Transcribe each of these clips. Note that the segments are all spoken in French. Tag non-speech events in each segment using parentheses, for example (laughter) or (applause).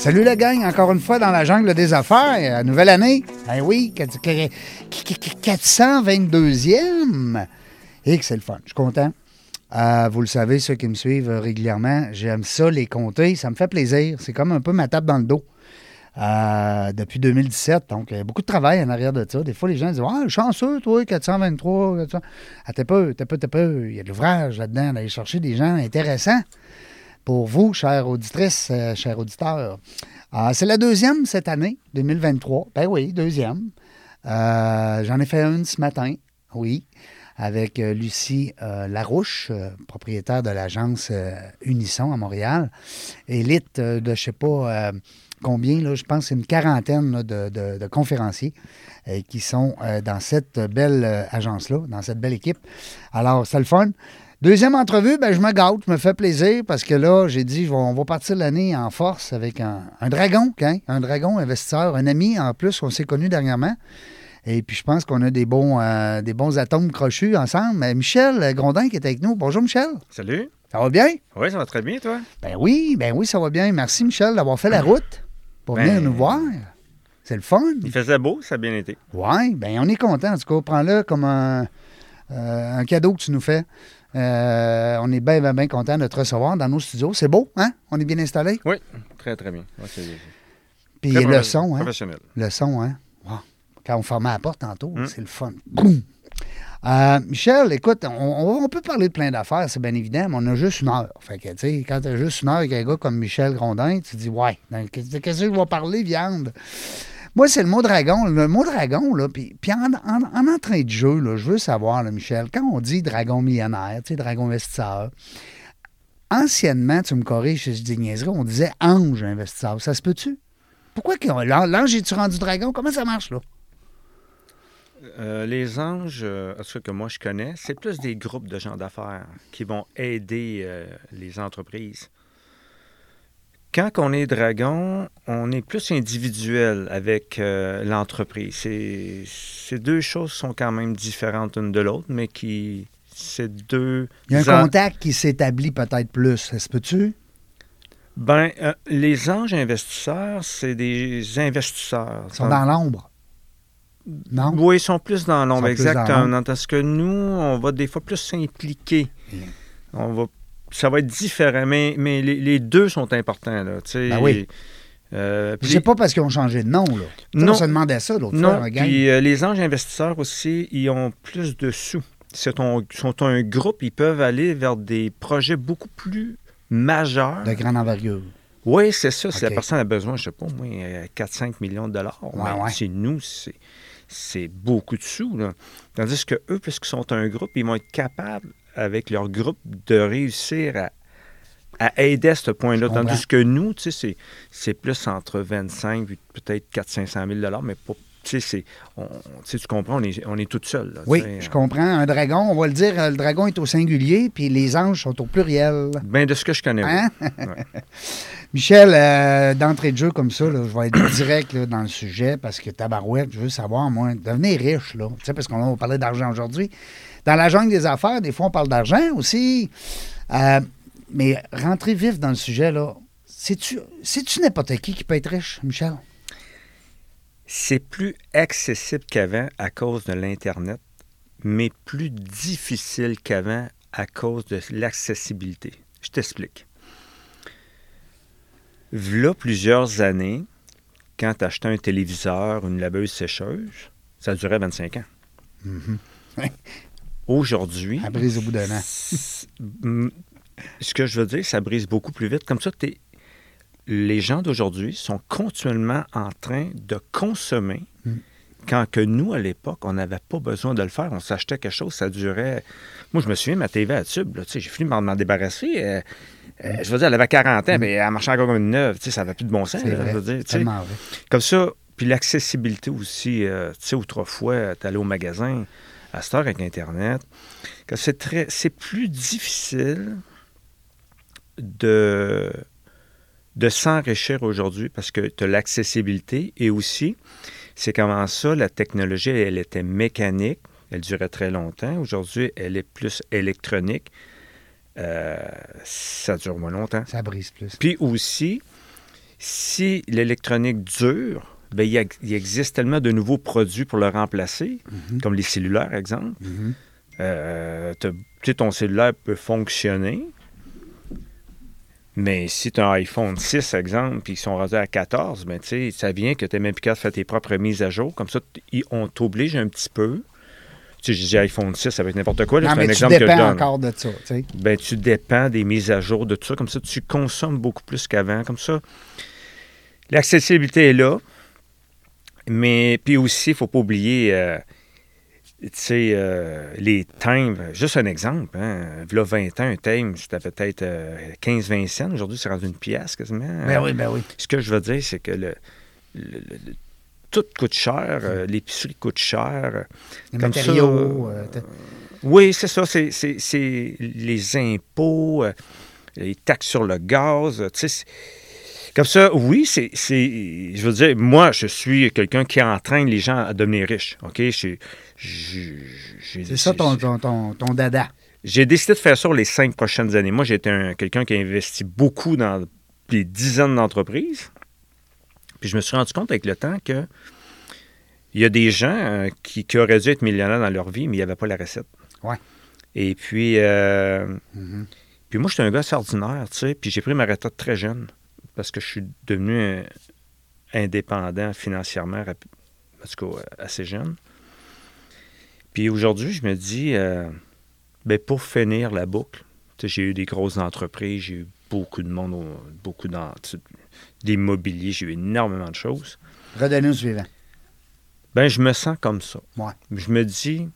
Salut la gang, encore une fois dans la jungle des affaires. Nouvelle année. Eh oui, 422e. Et que c'est le fun. Je suis content. Euh, vous le savez, ceux qui me suivent régulièrement, j'aime ça, les compter. Ça me fait plaisir. C'est comme un peu ma tape dans le dos. Euh, depuis 2017. Donc, a beaucoup de travail en arrière de ça. Des fois, les gens disent Ah, chanceux, toi, 423. 400. Ah, t'es peu, t'es peu, t'es peu. Il y a de l'ouvrage là-dedans, d'aller chercher des gens intéressants pour vous, chères auditrices, euh, chers auditeurs. Ah, c'est la deuxième cette année, 2023. Ben oui, deuxième. Euh, J'en ai fait une ce matin, oui, avec euh, Lucie Larouche, propriétaire de l'agence Unisson à Montréal. Élite de je sais pas combien, là, je pense une quarantaine de, conférenciers qui sont dans cette belle agence-là, dans cette belle équipe. Alors, c'est le fun. Deuxième entrevue, ben, je me gâte, je me fais plaisir parce que là, j'ai dit, on va partir l'année en force avec un, un dragon, hein, un dragon investisseur, un ami en plus, on s'est connu dernièrement. Et puis, je pense qu'on a des bons, euh, des bons atomes crochus ensemble. Mais Michel Grondin qui est avec nous. Bonjour, Michel. Salut. Ça va bien? Oui, ça va très bien, toi? Ben oui, ben oui, ça va bien. Merci, Michel, d'avoir fait la route pour Ben- venir nous voir. C'est le fun. Il faisait beau, ça a bien été. Oui, ben on est content. En tout cas, prends-le comme un, euh, un cadeau que tu nous fais. Euh, on est bien, bien, bien content de te recevoir dans nos studios. C'est beau, hein? On est bien installé? Oui, très, très bien. C'est- Puis très le son, hein? Professionnel. Le son, hein? Wow. Quand on fermait la porte tantôt, Mm. c'est le fun. Boum! Euh, Michel, écoute, on, peut parler de plein d'affaires, c'est bien évident, mais on a juste une heure. Fait que, tu sais, quand tu as juste une heure avec un gars comme Michel Grondin, tu te dis, ouais, qu'est-ce que je vais parler, viande? Moi, c'est le mot dragon. Le mot dragon, là, puis, en, en, en entrée de jeu, là, je veux savoir, là, Michel, quand on dit dragon millionnaire, tu sais, dragon investisseur, anciennement, tu me corriges si je dis niaiserie, on disait ange investisseur. Ça se peut-tu? Pourquoi l'ange est-tu rendu dragon? Comment ça marche, là? Euh, les anges, euh, cas que moi je connais, c'est plus des groupes de gens d'affaires qui vont aider euh, les entreprises. Quand on est dragon, on est plus individuel avec euh, l'entreprise. Ces deux choses sont quand même différentes l'une de l'autre, mais qui. C'est deux. Il y a un contact qui s'établit peut-être plus. Ça se peut-tu? Ben, euh, les anges investisseurs, c'est des investisseurs. Ils sont dans l'ombre. Non? Oui, ils sont plus dans l'ombre, exactement. Parce que nous, on va des fois plus s'impliquer. On va, ça va être différent, mais, mais les, les deux sont importants. Là. Ben oui. Euh, puis- C'est pas parce qu'ils ont changé de nom, là. Non. On se demandait ça l'autre fois, gars. puis euh, les anges investisseurs aussi, ils ont plus de sous. Ils sont, un groupe, ils peuvent aller vers des projets beaucoup plus majeurs. De grande envergure. Oui, c'est ça. Si la personne a besoin, je sais pas, moi, euh, 4-5 millions de dollars. Ouais, ouais. chez nous, c'est, c'est beaucoup de sous. Là. Tandis que eux, puisqu'ils sont un groupe, ils vont être capables, avec leur groupe, de réussir à, à aider à ce point-là. Tandis que nous, tu sais, c'est, plus entre 25 et peut-être 400-500 000 dollars, mais pas. Tu sais, on- tu comprends, on est, on est tout seul. là, Oui, je comprends. Un dragon, on va le dire, le dragon est au singulier, puis les anges sont au pluriel. Ben, de ce que je connais. oui. Hein? Ouais. (laughs) Michel, euh, d'entrée de jeu comme ça, là, je vais être direct là, dans le sujet parce que tabarouette, je veux savoir, moi, devenir riche, là. Tu sais, parce qu'on va parler d'argent aujourd'hui. Dans la jungle des affaires, des fois, on parle d'argent aussi. Euh, mais rentrer vif dans le sujet, là, c'est-tu n'importe qui qui peut être riche, Michel? C'est plus accessible qu'avant à cause de l'Internet, mais plus difficile qu'avant à cause de l'accessibilité. Je t'explique. V'là plusieurs années, quand tu achetais un téléviseur, une laveuse sécheuse, ça durait 25 ans. Ouais. Aujourd'hui, Elle brise au bout d'un an. (laughs) ce que je veux dire, ça brise beaucoup plus vite. Comme ça, les gens d'aujourd'hui sont continuellement en train de consommer Mm. quand que nous, à l'époque, on n'avait pas besoin de le faire. On s'achetait quelque chose, ça durait... Moi, je me souviens, ma TV à tube, j'ai fini par m'en débarrasser. euh, euh, je veux dire, elle avait 40 ans, mais elle marchait encore comme une neuve. Ça n'avait plus de bon sens. C'est là, vrai. je veux dire, tu sais. Tellement vrai. Comme ça, puis l'accessibilité aussi. euh, tu sais, autrefois, tu allais au magasin, à cette heure avec Internet, que c'est très, c'est plus difficile de, de s'enrichir aujourd'hui parce que tu as l'accessibilité et aussi, c'est comment ça, la technologie, elle était mécanique, elle durait très longtemps. Aujourd'hui, elle est plus électronique. Euh, ça dure moins longtemps. Ça brise plus. Puis aussi, si l'électronique dure, ben, il, a- il existe tellement de nouveaux produits pour le remplacer, Mhm. comme les cellulaires, exemple. Mhm. Euh, tu sais, ton cellulaire peut fonctionner, mais si tu as un iPhone 6, exemple, puis ils sont rendus à 14, ben, ça vient que tu n'es même plus capable de faire tes propres mises à jour. Comme ça, on t'oblige un petit peu. Tu sais, j'ai dit iPhone 6 avec n'importe quoi. là, Non, c'est un tu exemple que je donne encore de ça. tu sais. ben, tu dépends des mises à jour de tout ça. Comme ça, tu consommes beaucoup plus qu'avant. Comme ça, l'accessibilité est là. Mais puis aussi, il ne faut pas oublier euh, euh, les timbres. Juste un exemple. Hein. Là, 20 ans, un timbre, c'était peut-être euh, 15-20 cents. Aujourd'hui, c'est rendu une pièce quasiment. Ben oui, ben oui. Ce que je veux dire, c'est que le, le- le- le- tout coûte cher. euh, L'épicerie coûte cher. Les Comme matériaux. euh, Oui, c'est ça. C'est, les impôts, euh, les taxes sur le gaz. euh, tu sais, comme ça, oui, c'est, c'est- Je veux dire, moi, je suis quelqu'un qui entraîne les gens à devenir riches. OK? Je- je- j'ai- c'est ça ton, ton, ton, ton dada. J'ai décidé de faire ça pour les cinq prochaines années. Moi, un- quelqu'un qui a investi beaucoup dans des dizaines d'entreprises. Puis je me suis rendu compte avec le temps que il y a des gens euh, qui, qui auraient dû être millionnaires dans leur vie, mais il n'y avait pas la recette. Ouais. Et puis, euh, Mhm. puis moi, j'étais un gars ordinaire, tu sais, puis j'ai pris ma retraite très jeune parce que je suis devenu indépendant financièrement, en tout cas, assez jeune. Puis aujourd'hui, je me dis, euh, ben, pour finir la boucle, j'ai eu des grosses entreprises, j'ai eu beaucoup de monde, au- beaucoup d'immobilier, j'ai eu énormément de choses. Redonnez au suivant. Ben, je me sens comme ça. Ouais. Je me dis,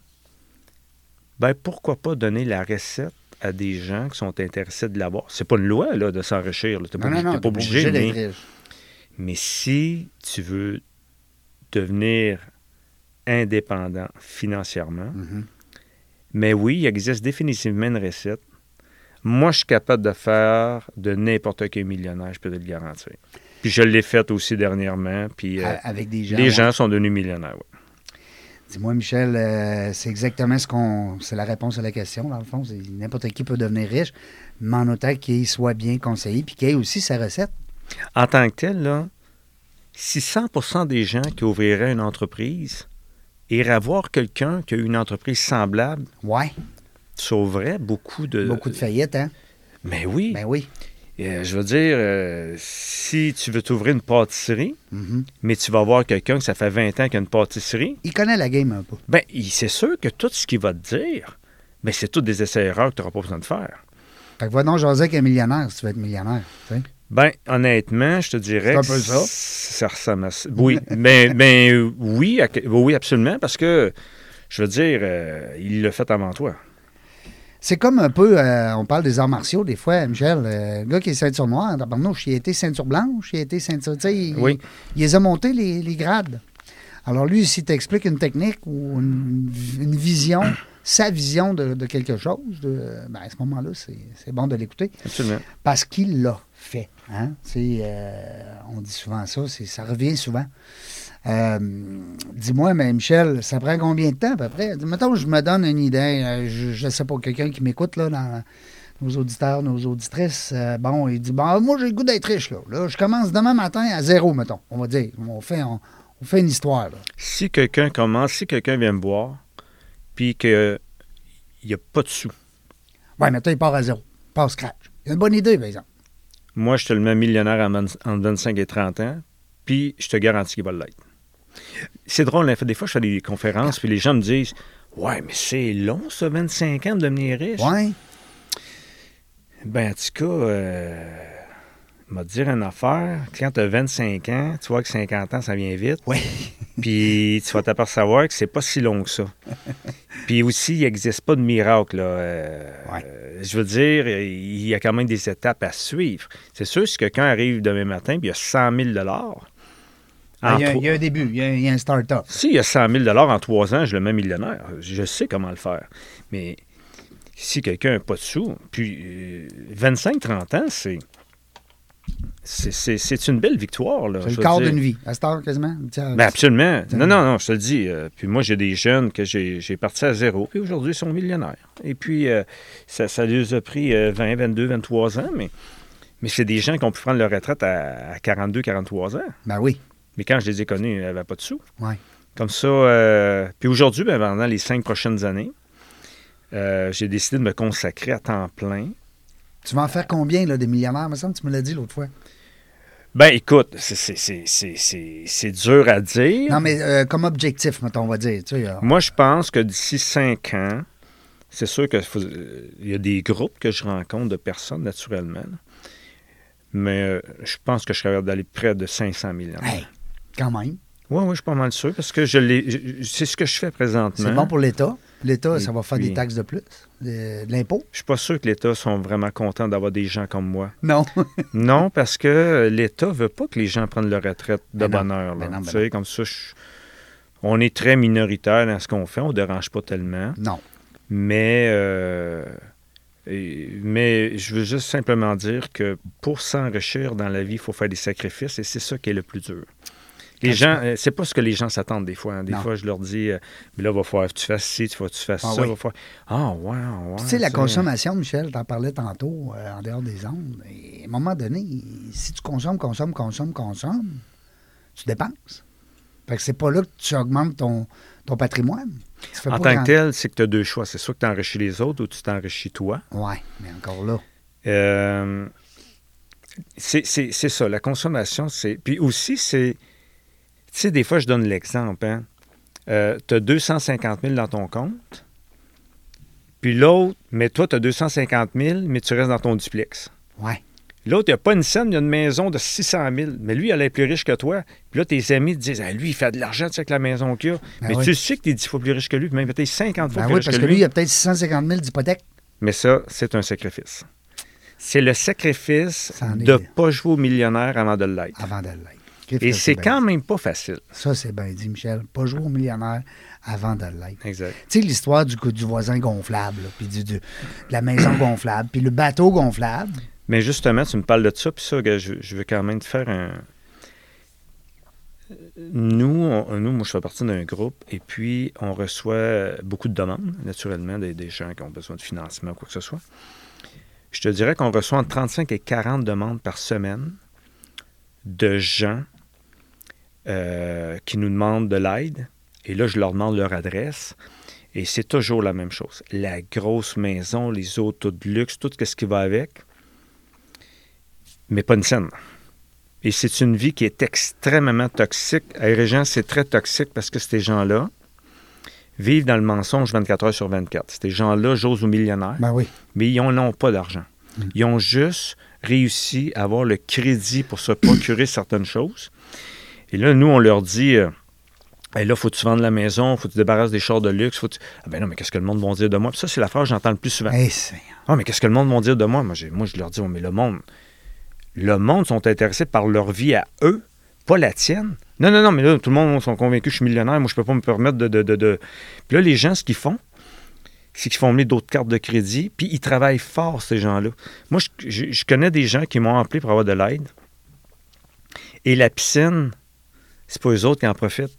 ben, pourquoi pas donner la recette à des gens qui sont intéressés de l'avoir. C'est pas une loi, là, de s'enrichir. là. T'es pas, Non, non, obligé- pas t'es obligé, mais, mais si tu veux devenir indépendant financièrement, Mhm. mais oui, il existe définitivement une recette. Moi, je suis capable de faire de n'importe quel millionnaire, je peux te le garantir. Puis je l'ai fait aussi dernièrement, puis euh, Avec des gens. les ouais. gens sont devenus millionnaires. Dis-moi, Michel, euh, c'est exactement ce qu'on. C'est la réponse à la question, dans le fond. N'importe qui peut devenir riche, mais en autant qu'il soit bien conseillé puis qu'il ait aussi sa recette. En tant que tel, là, si 100% des gens qui ouvriraient une entreprise iraient voir quelqu'un qui a une entreprise semblable, Ouais. sauverait beaucoup de... Beaucoup de faillites, hein? Mais oui. Ben oui. Euh, je veux dire, euh, si tu veux t'ouvrir une pâtisserie, Mhm. mais tu vas voir quelqu'un que ça fait 20 ans qu'il a une pâtisserie, Il connaît la game un peu. il- c'est sûr que tout ce qu'il va te dire, ben, c'est tout des essais-erreurs que tu n'auras pas besoin de faire. Fait que va donc jaser avec un millionnaire si tu veux être millionnaire. tu sais. Ben, honnêtement, je te dirais. C'est un que peu ça. Ça ressemble à ça. Oui, (laughs) mais, mais oui, oui, absolument, parce que, je veux dire, euh, il l'a fait avant toi. C'est comme un peu, euh, on parle des arts martiaux des fois, Michel. euh, le gars qui est ceinture noire, tabarnouche, il a été ceinture blanche, il a été ceinture. Tu sais, il, Oui. il les a montés les, les grades. Alors lui, s'il t'explique une technique ou une, une vision, (clears throat) sa vision de, de quelque chose, de, ben, à ce moment-là, c'est bon de l'écouter Absolument. parce qu'il l'a fait. Hein? Euh, on dit souvent ça, c'est- ça revient souvent. Euh, Dis-moi, mais Michel, ça prend combien de temps à peu près? Mettons, je me donne une idée, euh, je ne sais pas, quelqu'un qui m'écoute, là, dans nos auditeurs, nos auditrices, euh, bon, il dit, bon, moi, j'ai le goût d'être riche, là. Là, je commence demain matin à zéro, mettons, on va dire. On fait, on, on fait une histoire, là. Si quelqu'un commence, si quelqu'un vient me voir, puis qu'il n'y a pas de sous, Ouais, mettons, il part à zéro, il part au scratch. Il a une bonne idée, par exemple. moi, je te le mets millionnaire en, vingt- en 25 et 30 ans, puis je te garantis qu'il va l'être. C'est drôle, hein, des fois, je fais des conférences, puis les gens me disent Ouais, mais c'est long, ça, 25 ans de devenir riche. Ouais. Ben, en tout cas, euh, m'a dire une affaire. Quand tu as 25 ans, tu vois que 50 ans, ça vient vite. Oui. (laughs) Puis tu vas t'apercevoir que c'est pas si long que ça. (laughs) Puis aussi, il n'existe pas de miracle. Là. Euh, Ouais. euh, je veux dire, il y a quand même des étapes à suivre. C'est sûr, si quelqu'un arrive demain matin puis il y a 100 000 Ah, Il y, a, trois- il y a un début, il y a, il y a un start-up. S'il y a 100 000 en trois ans, je le mets millionnaire. Je sais comment le faire. Mais si quelqu'un n'a pas de sous, puis euh, 25-30 ans, c'est. une belle victoire. C'est le quart d'une vie. À cette heure, quasiment. Ben absolument. Non, non, non, je te le dis. euh, puis moi, j'ai des jeunes que j'ai j'ai partis à zéro, puis aujourd'hui, ils sont millionnaires. Et puis, euh, ça, ça les a pris euh, 20, 22, 23 ans, mais, mais c'est des gens qui ont pu prendre leur retraite à, à 42, 43 ans. Ben oui. Mais quand je les ai connus, ils n'avaient pas de sous. Ouais. Comme ça. euh, puis aujourd'hui, ben, pendant les cinq prochaines années, euh, j'ai décidé de me consacrer à temps plein. Tu vas en faire combien, là, des millionnaires? me semble tu me l'as dit l'autre fois. Ben écoute, c'est- dur à dire. Non, mais euh, comme objectif, mettons, on va dire. Tu sais, euh, Moi, je pense que d'ici cinq ans, c'est sûr qu'il y a des groupes que je rencontre de personnes, naturellement. là. Mais euh, je pense que je serais d'aller près de 500 millions. hey, quand même. Oui, oui, je suis pas mal sûr parce que je l'ai. C'est ce que je fais présentement. C'est bon pour l'État. L'État, ça va faire puis- des taxes de plus, de, de l'impôt. Je suis pas sûr que l'État sont vraiment contents d'avoir des gens comme moi. Non. (laughs) Non, parce que l'État veut pas que les gens prennent leur retraite de Ben là. Ben ben Tu sais, comme ça, je- on est très minoritaire dans ce qu'on fait, on ne dérange pas tellement. non. Mais, euh, et- mais je veux juste simplement dire que pour s'enrichir dans la vie, il faut faire des sacrifices et c'est ça qui est le plus dur. Les gens, euh, c'est pas ce que les gens s'attendent des fois. hein. Des Non. fois, je leur dis, euh, mais là, il va falloir que tu fasses ci, tu vas que tu fasses Ah ça. oui. va falloir- Ah, ouais, ouais. Puis, tu sais, la consommation, Michel, t'en parlais tantôt, euh, en dehors des ondes. Et à un moment donné, si tu consommes, consommes, consommes, consommes, tu dépenses. Fait que c'est pas là que tu augmentes ton, ton patrimoine. En tant grand- que tel, c'est que tu as deux choix. C'est soit que tu enrichis les autres ou tu t'enrichis toi. Ouais, mais encore là. Euh, c'est ça, la consommation, c'est. Puis aussi, c'est. Tu sais, des fois, je donne l'exemple. Hein? tu as 250 000 dans ton compte, puis l'autre, mais toi, tu as 250 000, mais tu restes dans ton duplex. Ouais. L'autre, il n'a pas une scène, il a une maison de 600 000, mais lui, il est plus riche que toi. Puis là, tes amis te disent ah, lui, il fait de l'argent, tu sais, avec la maison qu'il a. Ben mais oui. tu sais que tu es 10 fois plus riche que lui, puis même peut-être 50 fois Ben plus oui, riche parce que que lui. lui, il a peut-être 650 000 d'hypothèque. Mais ça, c'est un sacrifice. C'est le sacrifice de ne pas jouer au millionnaire avant de l'être. avant de l'être. Et c'est quand dit? même pas facile. Ça, c'est bien dit, Michel. Pas jouer au millionnaire avant de l'être. Exact. Tu sais, l'histoire du, du voisin gonflable, puis du, du- de la maison (clears throat) gonflable, puis le bateau gonflable. Mais justement, tu me parles de ça, puis ça, je, je veux quand même te faire un. Nous, on- nous, moi, je fais partie d'un groupe, et puis on reçoit beaucoup de demandes, naturellement, des, des gens qui ont besoin de financement ou quoi que ce soit. Je te dirais qu'on reçoit entre 35 et 40 demandes par semaine de gens euh, qui nous demandent de l'aide. Et là, je leur demande leur adresse. Et c'est toujours la même chose. La grosse maison, les autos de luxe, tout ce qui va avec, mais pas une scène. Et c'est une vie qui est extrêmement toxique. À Régent, c'est très toxique parce que ces gens-là vivent dans le mensonge 24 heures sur 24. Ces gens-là, j'ose aux millionnaires, Ben oui. mais ils n'ont pas d'argent. Ils ont juste réussi à avoir le crédit pour se procurer certaines choses. Et là, nous, on leur dit euh, Hey, là, faut que tu vendes la maison, faut que tu débarrasses des chars de luxe. Faut que tu- Ah ben non, mais qu'est-ce que le monde va dire de moi? Puis ça, c'est la phrase que j'entends le plus souvent. Hey, c'est- Ah, mais qu'est-ce que le monde va dire de moi? Moi, moi je leur dis, Ouais, mais le monde, le monde sont intéressés par leur vie à eux, pas la tienne. Non, non, non, mais là, tout le monde sont convaincus que je suis millionnaire, moi, je peux pas me permettre de... de, de, de- Puis là, les gens, ce qu'ils font, c'est qu'ils font mener d'autres cartes de crédit, puis ils travaillent fort, ces gens-là. Moi, je, je- je connais des gens qui m'ont appelé pour avoir de l'aide, et la piscine, c'est pas eux autres qui en profitent.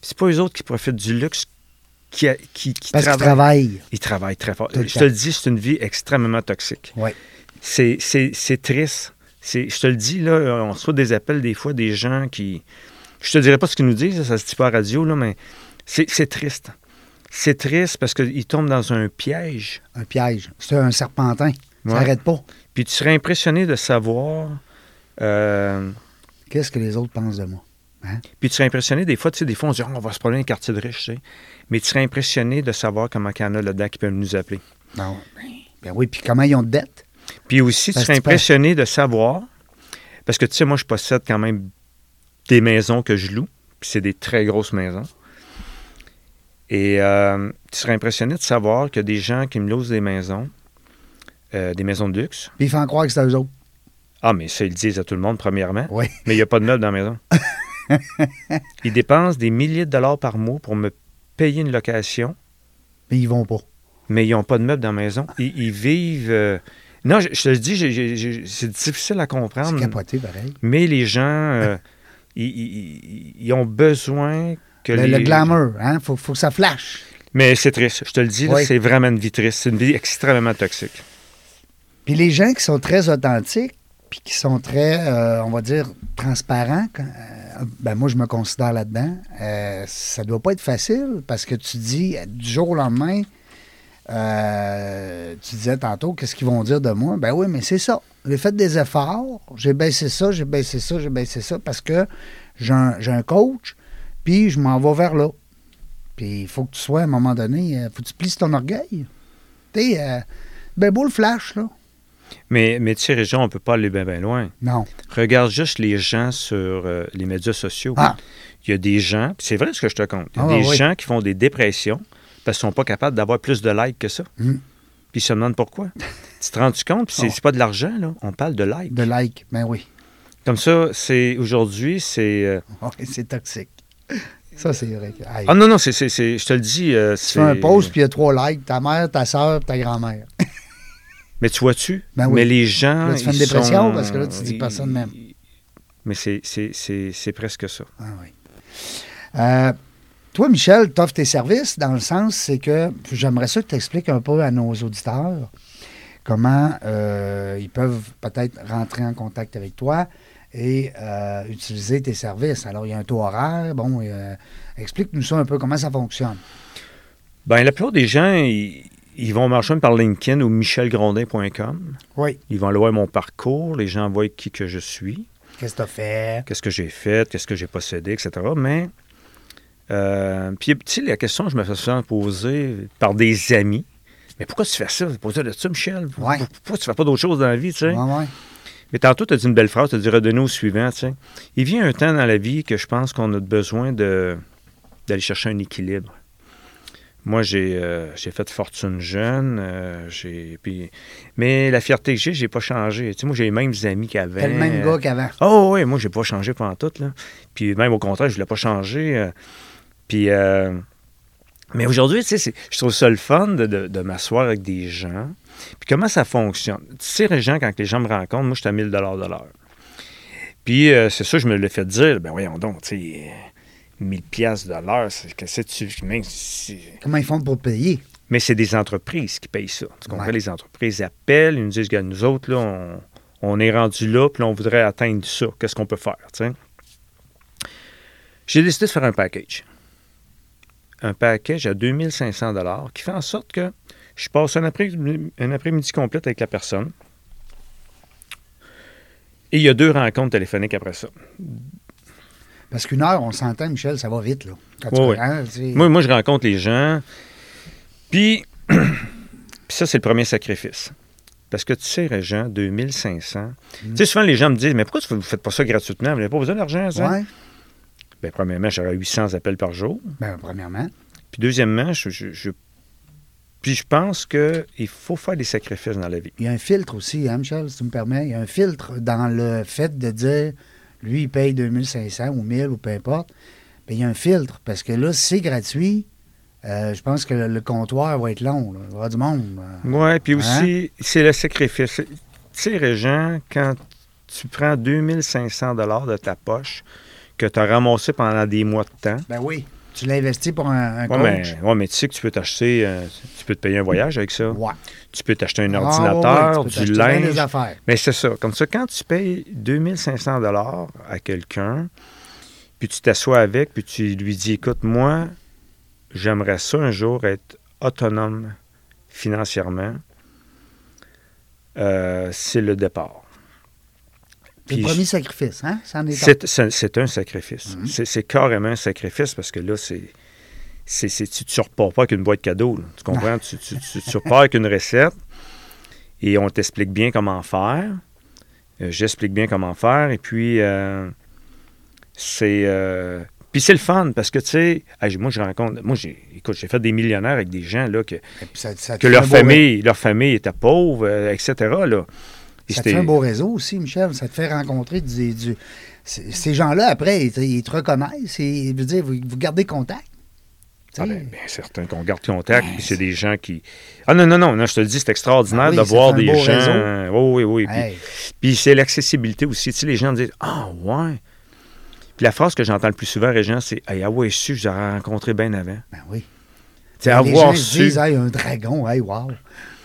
C'est pas eux autres qui profitent du luxe qui, a- qui, qui Parce travaillent. travaille. Ils travaillent très fort. Tout je temps. te le dis, c'est une vie extrêmement toxique. Oui. C'est, triste. C'est, je te le dis, là, on reçoit des appels des fois des gens qui. Je te dirais pas ce qu'ils nous disent, ça se dit pas à la radio, là, mais c'est, triste. C'est triste parce qu'ils tombent dans un piège. Un piège. C'est un serpentin. Ça Ouais. n'arrête pas. Puis tu serais impressionné de savoir. euh, Qu'est-ce que les autres pensent de moi? Puis tu serais impressionné des fois, tu sais, des fois on se dit, Ah, on va se prendre un quartier de riche, tu sais. Mais tu serais impressionné de savoir comment il y en a là-dedans qui peuvent nous appeler. Ben, ben oui, puis comment ils ont de dette? Puis aussi, tu Parce serais que tu impressionné de savoir Parce que tu sais, moi, je possède quand même des maisons que je loue, puis c'est des très grosses maisons. Et euh, tu serais impressionné de savoir a des gens qui me louent des maisons, euh, des maisons de luxe. Puis ils font croire que c'est eux autres. Ah, mais ça, ils le disent à tout le monde, premièrement. Oui. Mais il n'y a pas de meubles dans la maison. (laughs) ils dépensent des milliers de dollars par mois pour me payer une location, Mais ils vont pas. mais ils n'ont pas de meubles dans la maison. Ils, ils vivent. euh, Non, je, je te le dis, c'est difficile à C'est comprendre. capoté, pareil. Mais les gens, euh, ils, ils- ils ont besoin que Le, les... le glamour, hein? Faut, faut que ça flash. Mais c'est triste. Je te le dis, Oui. c'est vraiment une vie triste. C'est une vie extrêmement toxique. Puis les gens qui sont très authentiques, puis qui sont très, euh, on va dire, transparents, quand- ben moi, je me considère là-dedans, euh, ça doit pas être facile parce que tu dis, euh, du jour au lendemain, euh, tu disais tantôt, qu'est-ce qu'ils vont dire de moi? Ben oui, mais c'est ça. J'ai fait des efforts, j'ai baissé ça, j'ai baissé ça, j'ai baissé ça parce que j'ai un, coach, puis je m'en vais vers là. Puis il faut que tu sois, à un moment donné, il faut que tu plies ton orgueil. Tu sais, euh, ben beau le flash, là. Mais, mais tu sais, Région, on ne peut pas aller bien loin. Non. Regarde juste les gens sur euh, les médias sociaux. Ah. Il y a des gens, c'est vrai ce que je te compte, il y a Ah, des oui. gens qui font des dépressions parce qu'ils ne sont pas capables d'avoir plus de likes que ça. Mm. Puis ils se demandent pourquoi. (laughs) tu te rends compte? Puis c'est Oh. c'est pas de l'argent, là. On parle de likes. De like, ben oui. Comme ça, c'est aujourd'hui, c'est. euh, (laughs) c'est toxique. Ça, c'est vrai. Aïe. Ah non, non, c'est, c'est- c'est- je te le dis. euh, tu fais un post, puis il y a trois likes. Ta mère, ta soeur, ta grand-mère. (laughs) Mais tu vois-tu? Ben oui. Mais les gens. Là, tu fais une dépression sont- parce que là, tu dis que personne m'aime. Mais c'est, presque ça. Ah oui. Euh, toi, Michel, tu offres tes services dans le sens, c'est que j'aimerais ça que tu expliques un peu à nos auditeurs comment euh, ils peuvent peut-être rentrer en contact avec toi et euh, utiliser tes services. Alors, il y a un taux horaire. Bon, euh, explique-nous ça un peu, comment ça fonctionne. Ben, la plupart des gens, ils, ils vont marcher par LinkedIn ou michelgrondin.com. Oui. Ils vont aller voir mon parcours. Les gens voient qui que je suis, Qu'est-ce que tu as fait? qu'est-ce que j'ai fait, qu'est-ce que j'ai possédé, etc. Mais, euh, puis, tu sais, la question que je me fais souvent poser par des amis. Mais pourquoi tu fais ça? Poser de ça, Michel? Ouais. Pourquoi tu fais pas d'autre chose dans la vie, tu sais? Ouais, ouais. Mais tantôt, tu as dit une belle phrase, tu as dit redonner au suivant. tu sais. Il vient un temps dans la vie que je pense qu'on a besoin de, d'aller chercher un équilibre. Moi, j'ai, euh, j'ai fait fortune jeune, euh, j'ai, puis, mais la fierté que j'ai, j'ai pas changé. Tu sais, moi, j'ai les mêmes amis qu'avant. T'es le même gars qu'avant. Oh oui, moi, j'ai pas changé pendant tout. Là. Puis même au contraire, je voulais pas changer. euh, puis, euh, mais aujourd'hui, tu sais, c'est- je trouve ça le fun de, de- de m'asseoir avec des gens. Puis comment ça fonctionne? Tu sais, Régent, quand les gens me rencontrent, moi, je suis à 1000 de l'heure. Puis c'est ça, je me l'ai fait dire. Ben voyons donc, tu sais, 1000 piastres de l'heure, c'est que tu... Comment ils font pour payer? mais c'est des entreprises qui payent ça. Tu comprends? Ouais. Les entreprises appellent, ils nous disent, nous autres, là, on, on est rendu là, puis on voudrait atteindre ça. Qu'est-ce qu'on peut faire? J'ai décidé de faire un package. Un package à 2500 qui fait en sorte que je passe un après- un après-midi complet avec la personne. Et il y a deux rencontres téléphoniques après ça. Parce qu'une heure, on s'entend, Michel, ça va vite, là. Quand tu hein, tu sais- Moi, moi, je rencontre les gens. Puis, (clears throat) puis ça, c'est le premier sacrifice. Parce que tu sais, Régent, 2500. Tu sais, souvent, les gens me disent Mais pourquoi tu ne faites pas ça gratuitement? Vous n'avez pas besoin d'argent, ça? Ouais. Bien, premièrement, j'aurais 800 appels par jour. Ben, premièrement. Puis, deuxièmement, je, je- je- puis je pense qu'il faut faire des sacrifices dans la vie. Il y a un filtre aussi, hein, Michel, si tu me permets. Il y a un filtre dans le fait de dire, lui, il paye 2500 ou 1000 ou peu importe. Ben, il y a un filtre parce que là, si c'est gratuit, euh, je pense que le, le comptoir va être long. là. Il y avoir du monde. euh. Oui, puis aussi, c'est le sacrifice. Tu sais, Régent, quand tu prends 2500 de ta poche que tu as ramassé pendant des mois de temps, Ben oui. Tu l'as investi pour un, un Ouais, coach? mais, ouais, mais tu sais que tu peux t'acheter, euh, tu peux te payer un voyage avec ça. Ouais. Tu peux t'acheter un Ah, ouais, ordinateur, tu peux du linge. des affaires. Mais c'est ça. Comme ça, quand tu payes 2500 dollars à quelqu'un, puis tu t'assois avec, puis tu lui dis, écoute, moi, j'aimerais ça un jour être autonome financièrement, euh, c'est le départ. C'est le Puis premier sacrifice, hein? C'est, un sacrifice. Mhm. C'est, c'est carrément un sacrifice parce que là, c'est, c'est, c'est- tu ne repars pas avec une boîte cadeau. là. Tu comprends? tu, tu, tu- tu repars avec une recette et on t'explique bien comment faire. Euh, J'explique bien comment faire. Et puis, euh, c'est. euh, puis c'est le fun parce que, tu sais, moi, je rencontre. Moi, j'ai, écoute, j'ai fait des millionnaires avec des gens, là, que, puis ça- ça que leur ré- famille, leur famille était pauvre, euh, etc., là. Ça te fait un beau réseau aussi, Michel. Ça te fait rencontrer du. ces gens-là, après, ils, te- ils te reconnaissent et je veux dire, vous, vous gardez contact. Ah ben, bien certain qu'on garde contact, Ben, puis c'est des gens qui... Ah non, non, non, non, je te le dis, c'est extraordinaire Ah oui, de voir des gens... réseau. Oui, oui, oui. Puis, Hey, puis c'est l'accessibilité aussi. Tu sais, les gens disent « Ah, ouais! » Puis la phrase que j'entends le plus souvent, Régent, c'est « Hey, ah ouais, su, je rencontré bien avant. ben oui. » Tu sais, les gens avoir se su... disent, hey, un dragon, hey, wow.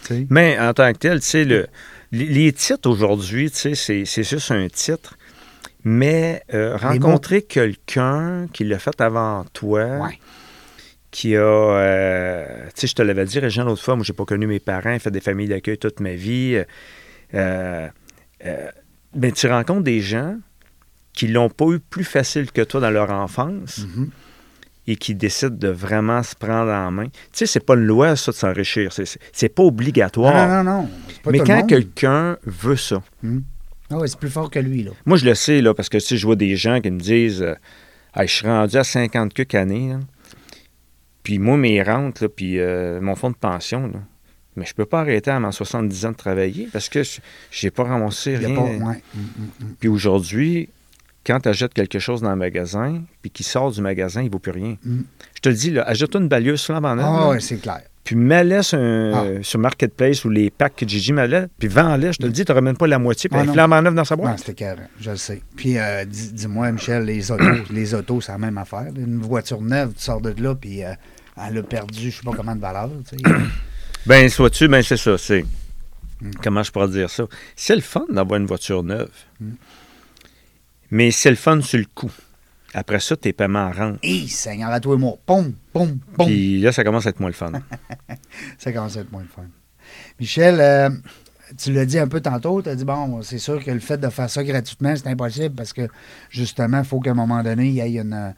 Tu sais. Mais en tant que tel, tu sais, le, les, les titres aujourd'hui, tu sais, c'est, juste un titre. Mais euh, rencontrer quelqu'un qui l'a fait avant toi, Ouais. qui a. euh, tu sais, je te l'avais dit, Régent, l'autre fois, moi, j'ai pas connu mes parents, fait des familles d'accueil toute ma vie. Euh, ben, tu rencontres des gens qui l'ont pas eu plus facile que toi dans leur enfance Mhm. Et qui décident de vraiment se prendre en main. Tu sais, c'est pas une loi, ça, de s'enrichir. C'est, pas obligatoire. Non, non, non. pas Mais quand quelqu'un veut ça, Ah ouais, c'est plus fort que lui, là. moi je le sais, là, parce que tu sais, je vois des gens qui me disent euh, Hey, je suis rendu à 50 quelques années, là. puis moi, mes rentes, là, puis euh, mon fonds de pension, là, mais je peux pas arrêter à mes 70 ans de travailler parce que je j'ai pas a rien. pas. Ouais. Mm, mm, mm. Puis aujourd'hui, quand tu achètes quelque chose dans le magasin, puis qui sort du magasin, il vaut plus rien. Mm. Je te le dis, là, achète-toi une balieuse neuve, Ah ouais, c'est clair. puis mets-la sur, un- Ah. sur Marketplace ou les packs que Gigi mets puis vends-la, je te le dis, tu n'auras même pas la moitié, puis Ah flambant neuve dans sa Non, boîte. c'était carré, je le sais. Puis, euh, dis- dis-moi, Michel, les autos, (coughs) les autos, c'est la même affaire. Une voiture neuve, tu sors de là, puis euh, elle a perdu, je sais pas comment de valeur. (coughs) Ben, soit-tu, ben c'est ça, c'est... Mm. Comment je pourrais dire ça? C'est le fun d'avoir une voiture neuve. Mm. Mais c'est le fun sur le coup. Après ça, tes paiements rentrent. Hé, Seigneur, à toi et moi. Pom, pom, pom. Puis là, ça commence à être moins le fun. (laughs) Ça commence à être moins le fun. Michel, euh, tu l'as dit un peu tantôt, tu as dit, bon, c'est sûr que le fait de faire ça gratuitement, c'est impossible parce que, justement, il faut qu'à un moment donné, il y ait une, euh,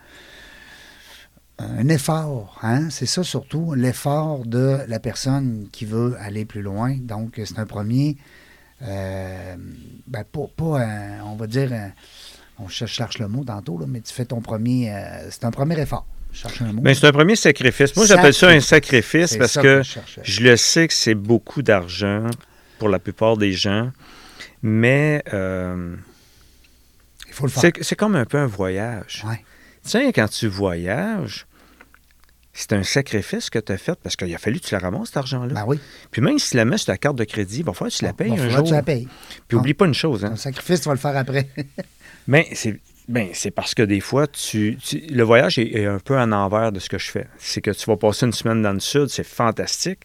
un effort. Hein? C'est ça surtout, l'effort de la personne qui veut aller plus loin. Donc, c'est un premier, euh, ben, pas, pas un- on va dire, un- on cherche, cherche le mot tantôt, là, mais tu fais ton premier, euh, c'est un premier effort. Mot. Ben, c'est un premier sacrifice. Moi, j'appelle ça un sacrifice parce que je le sais que c'est beaucoup d'argent pour la plupart des gens. Mais euh, Il faut le faire. c'est comme un peu un voyage. Ouais. Tu sais, quand tu voyages, c'est un sacrifice que tu as fait parce qu'il a fallu que tu la ramasses, cet argent-là. Ben oui. Puis même si tu la mets sur ta carte de crédit, il va falloir que tu la payes Bon, un jour. que tu la payes. Puis oublie pas une chose, hein. Un sacrifice, tu vas le faire après. (laughs) Mais c'est ben, c'est parce que des fois, tu, tu- le voyage est, est un peu en envers de ce que je fais. C'est que tu vas passer une semaine dans le sud, c'est fantastique.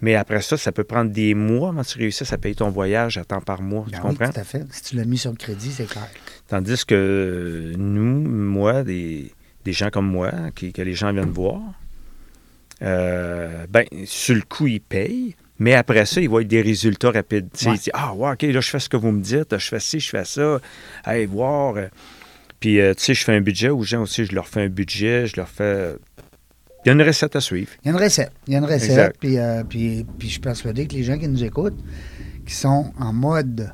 Mais après ça, ça peut prendre des mois avant que tu réussisses à payer ton voyage à temps par mois. Ben tu oui, comprends? tout à fait. Si tu l'as mis sur le crédit, c'est clair. Tandis que nous, moi, des, des gens comme moi, qui, que les gens viennent voir, euh, ben, sur le coup, ils payent. Mais après ça, ils voient des résultats rapides. Ouais. Ils disent Ah, ouais, OK, là, je fais ce que vous me dites, je fais ci, je fais ça. Allez voir. Puis, euh, tu sais, je fais un budget aux gens aussi, je leur fais un budget, je leur fais. Il y a une recette à suivre. Il y a une recette. Il y a une recette. Puis, euh, puis, puis je suis persuadé que les gens qui nous écoutent, qui sont en mode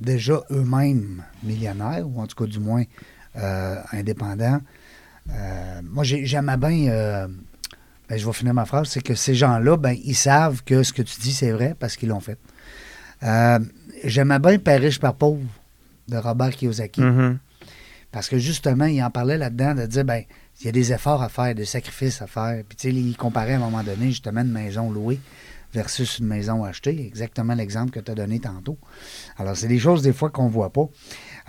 déjà eux-mêmes millionnaires, ou en tout cas du moins euh, indépendants, moi j'ai- j'aimais bien, ben, je vais finir ma phrase, c'est que ces gens-là, ben, ils savent que ce que tu dis, c'est vrai parce qu'ils l'ont fait. Euh, J'aimais bien Père riche, Père pauvre de Robert Kiyosaki. Mhm. Parce que justement, il en parlait là-dedans de dire, ben, il y a des efforts à faire, des sacrifices à faire. Puis, tu sais, il comparait à un moment donné, justement, une maison louée versus une maison achetée. Exactement l'exemple que tu as donné tantôt. Alors, c'est des choses, des fois, qu'on ne voit pas.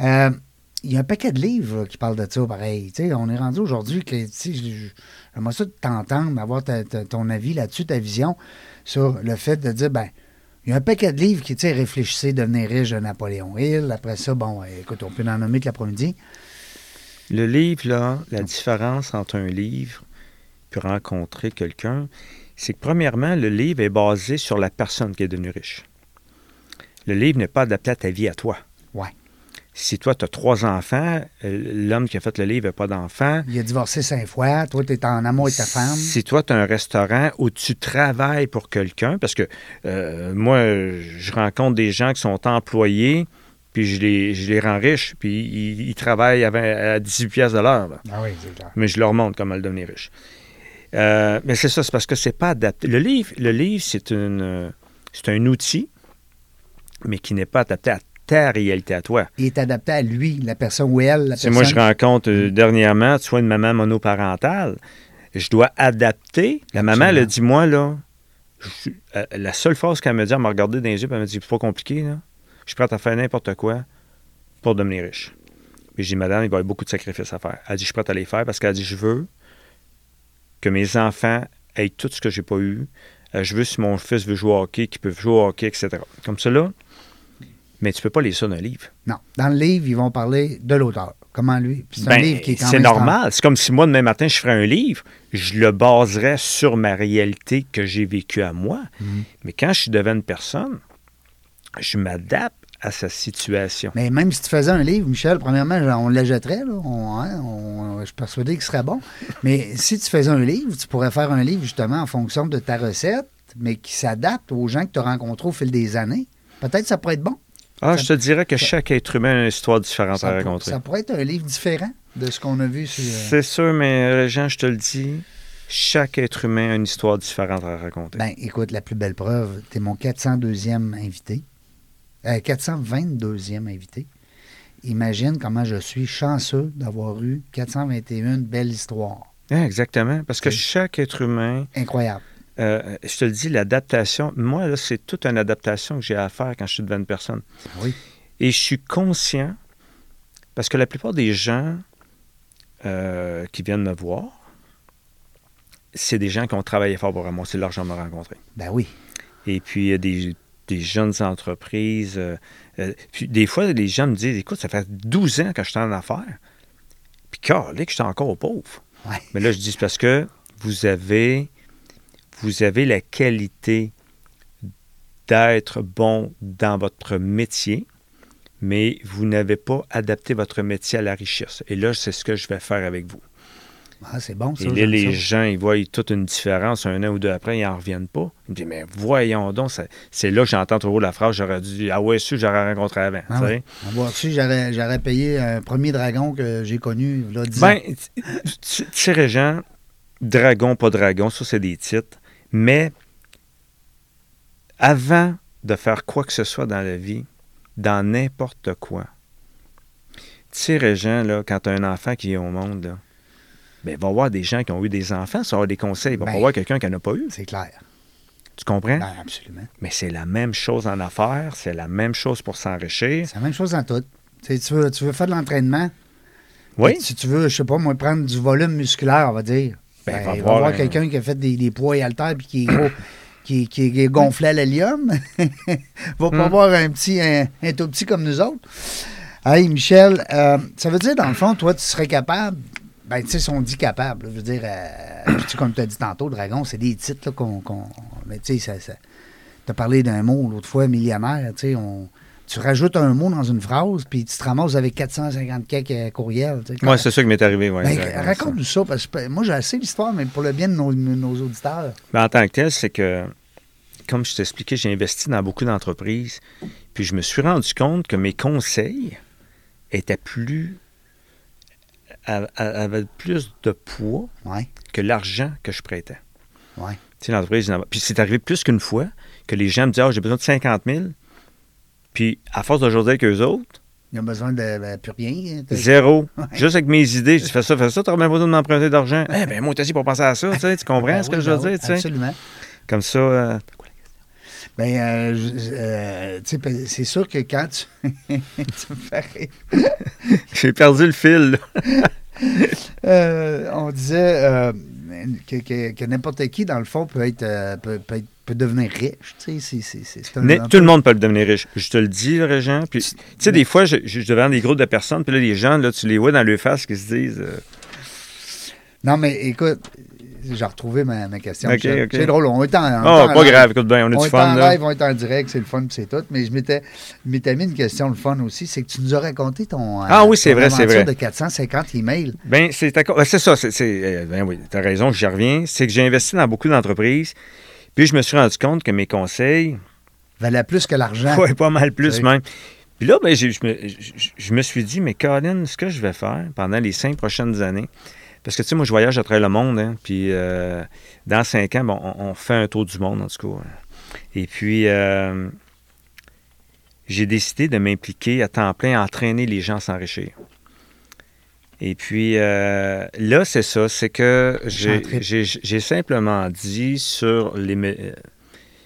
Euh, il y a un paquet de livres qui parlent de ça, pareil. On est rendu aujourd'hui que, j'aimerais ça de t'entendre, avoir ta- ta- ton avis là-dessus, ta vision sur le fait de dire, ben, il y a un paquet de livres qui, réfléchissez, devenir riche de Napoléon Hill. Après ça, bon, écoute, on peut en nommer que l'après-midi. Le livre, là, la différence entre un livre puis rencontrer quelqu'un, c'est que premièrement, le livre est basé sur la personne qui est devenue riche. Le livre n'est pas adapté à ta vie à toi. Ouais. Si toi, tu as trois enfants, euh, l'homme qui a fait le livre n'a pas d'enfants. Il a divorcé cinq fois. Toi, tu es en amour avec ta femme. Si toi, tu as un restaurant où tu travailles pour quelqu'un, parce que euh, moi, je rencontre des gens qui sont employés, puis je les, je les rends riches, puis ils, ils travaillent à, 20 à 18 pièces de l'heure. Ah oui. Mais je leur montre comment le devenir riche. Euh, mais c'est ça, c'est parce que c'est pas adapté. Le livre, le livre c'est une, c'est un outil, mais qui n'est pas adapté à ta réalité à toi. Il est adapté à lui, la personne ou elle, la Si personne. moi, je rencontre euh, dernièrement, tu vois, une maman monoparentale, je dois adapter. La maman, elle a dit, moi, là, je euh, la seule phrase qu'elle me dit, elle m'a regardé dans les yeux, elle m'a dit, c'est pas compliqué, là. Je suis prête à faire n'importe quoi pour devenir riche. Puis j'ai dit, madame, il va y avoir beaucoup de sacrifices à faire. Elle dit, je suis prête à les faire parce qu'elle dit, je veux que mes enfants aient tout ce que j'ai pas eu. Euh, je veux, si mon fils veut jouer au hockey, qu'il peut jouer au hockey, etc. Comme là. Mais tu peux pas lire ça dans un livre. Non. Dans le livre, ils vont parler de l'auteur. Comment lui. C'est un Ben, livre qui est quand c'est normal. C'est comme si moi, demain matin, je ferais un livre, je le baserais sur ma réalité que j'ai vécue à moi. Mhm. Mais quand je suis devant une personne, je m'adapte à sa situation. Mais même si tu faisais un livre, Michel, premièrement, on l'achèterait. Hein, je suis persuadé qu'il serait bon. Mais si tu faisais un livre, tu pourrais faire un livre justement en fonction de ta recette, mais qui s'adapte aux gens que tu as rencontrés au fil des années. Peut-être que ça pourrait être bon. Ah, ça- je te dirais que ça- chaque être humain a une histoire différente à raconter. ça pourrait être un livre différent de ce qu'on a vu sur. euh, C'est sûr, mais euh, Jean, je te le dis, chaque être humain a une histoire différente à raconter. Ben, écoute, la plus belle preuve, tu es mon 402e invité. Euh, 422e invité. Imagine comment je suis chanceux d'avoir eu 421 belles histoires. Ah, exactement. Parce que chaque être humain, Incroyable. Euh, je te le dis, l'adaptation, moi, là, c'est toute une adaptation que j'ai à faire quand je suis devant une personne. Oui. Et je suis conscient, parce que la plupart des gens euh, qui viennent me voir, c'est des gens qui ont travaillé fort pour ramasser l'argent me rencontrer. Ben oui. Et puis, il y a des, des jeunes entreprises. euh, puis, des fois, les gens me disent Écoute, ça fait 12 ans que je suis en affaires. Puis, calé que je suis encore pauvre. Ouais. Mais là, je dis c'est parce que vous avez, vous avez la qualité d'être bon dans votre métier, mais vous n'avez pas adapté votre métier à la richesse. Et là, c'est ce que je vais faire avec vous. Ah, c'est bon, ça. Et là, les ça. gens, ils voient toute une différence un an ou deux après, ils n'en reviennent pas. Ils me disent, mais voyons donc, c'est là que j'entends toujours la phrase, j'aurais dû, ah ouais, su, j'aurais rencontré avant. Ah ouais. Su, j'aurais, j'aurais payé un premier dragon que j'ai connu là, 10 ans. Ben, tu sais, Régent, dragon, pas dragon, ça, c'est des titres. Mais avant de faire quoi que ce soit dans la vie, dans n'importe quoi, tu sais, Régent, là, quand tu as un enfant qui est au monde, là, ben, il va y avoir des gens qui ont eu des enfants, ça va avoir des conseils. Il va Ben, pas avoir quelqu'un qui n'en a pas eu. C'est clair. Tu comprends? Ben, absolument. Mais c'est la même chose en affaires, c'est la même chose pour s'enrichir. C'est la même chose dans tout. Tu, sais, tu veux, tu veux faire de l'entraînement? Oui. Si tu veux, je sais pas, moi, prendre du volume musculaire, on va dire. Ben, Ben, va il va voir avoir un- quelqu'un qui a fait des, des poids et haltères puis qui est gros. (coughs) Qui, qui est gonflé à l'hélium, (laughs) va pas Hmm. avoir un petit, un, un tout petit comme nous autres. Hey, Michel, euh, ça veut dire, dans le fond, toi, tu serais capable, ben, tu sais, si on dit capable, là, je veux dire, euh, (coughs) comme tu as dit tantôt, Dragon, c'est des titres qu'on- mais tu sais, ça, ça, tu as parlé d'un mot l'autre fois, millionnaire, tu sais, on. Tu rajoutes un mot dans une phrase, puis tu te ramasses avec 450 quelques euh, courriels. tu sais. Moi, c'est ça qui m'est arrivé. Ouais, Ben, ça. raconte-nous ça, parce que moi, j'ai assez l'histoire, mais pour le bien de nos, nos auditeurs. Ben, en tant que tel, c'est que, comme je t'expliquais, j'ai investi dans beaucoup d'entreprises. Puis je me suis rendu compte que mes conseils étaient plus. avaient plus de poids Ouais, que l'argent que je prêtais. ouais. Tu sais, l'entreprise. Puis c'est arrivé plus qu'une fois que les gens me disaient Ah, j'ai besoin de 50 000. Puis à force de jaser avec eux autres, Il y a besoin de ben, plus rien. T'as- zéro. (laughs) Ouais. Juste avec mes idées, je dis fais ça, fais ça, tu même pas besoin de m'emprunter d'argent. Eh ben moi, t'as aussi pour penser à ça, tu sais, tu (laughs) comprends Ben ce que je veux ben oui, dire, tu sais? Absolument. Comme ça. euh, Ben, euh, euh, tu sais, ben, c'est sûr que quand tu. (laughs) tu me fais rire. J'ai perdu le fil. là. Euh, on disait euh, que, que- que n'importe qui, dans le fond, peut être, euh, peut, peut être- peut devenir riche. Tu sais, c'est- tout le monde peut le devenir riche. Je te le dis, Régent. Puis, tu sais, des fois, je, je, devant des groupes de personnes, puis là, les gens, là, tu les vois dans leur face qui se disent euh, Non, mais écoute, j'ai retrouvé ma, ma question. C'est drôle, on est en. on est Oh, en pas live. grave, écoute bien, on du est fun, en là. live, on est en direct, c'est le fun, puis c'est tout. Mais je m'étais mis une question, le fun aussi, c'est que tu nous as raconté ton. euh, Ah oui, c'est vrai, c'est vrai. de 450 emails. C'est co- ben, c'est ça. C'est, euh, ben oui, t'as raison, j'y reviens. C'est que j'ai investi dans beaucoup d'entreprises. Puis je me suis rendu compte que mes conseils, valait plus que l'argent. ouais, pas mal plus Oui. même. Puis là, ben, je, me, je- je me suis dit, mais Colin, ce que je vais faire pendant les cinq prochaines années, parce que tu sais, moi, je voyage à travers le monde, hein, puis euh, dans cinq ans, bon, on, on fait un tour du monde, en tout cas. Et puis, euh, j'ai décidé de m'impliquer à temps plein à entraîner les gens à s'enrichir. Et puis, euh, là, c'est ça, c'est que j'ai simplement dit sur les,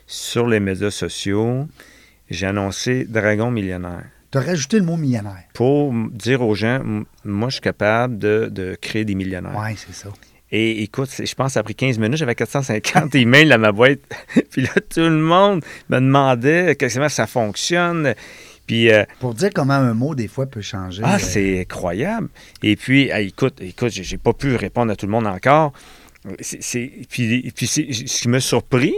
sur les médias sociaux, j'ai annoncé Dragon millionnaire Tu as rajouté le mot millionnaire. pour dire aux gens, moi, je suis capable de, de créer des millionnaires. Oui, c'est ça. Et écoute, je pense que ça a pris 15 minutes, j'avais 450 emails à ma boîte. (laughs) Puis là, tout le monde me demandait comment ça fonctionne. Puis, euh, Pour dire comment un mot, des fois, peut changer. ah, euh, c'est incroyable. Et puis, ah, écoute, écoute, j'ai pas pu répondre à tout le monde encore. C'est- puis, puis ce qui m'a surpris,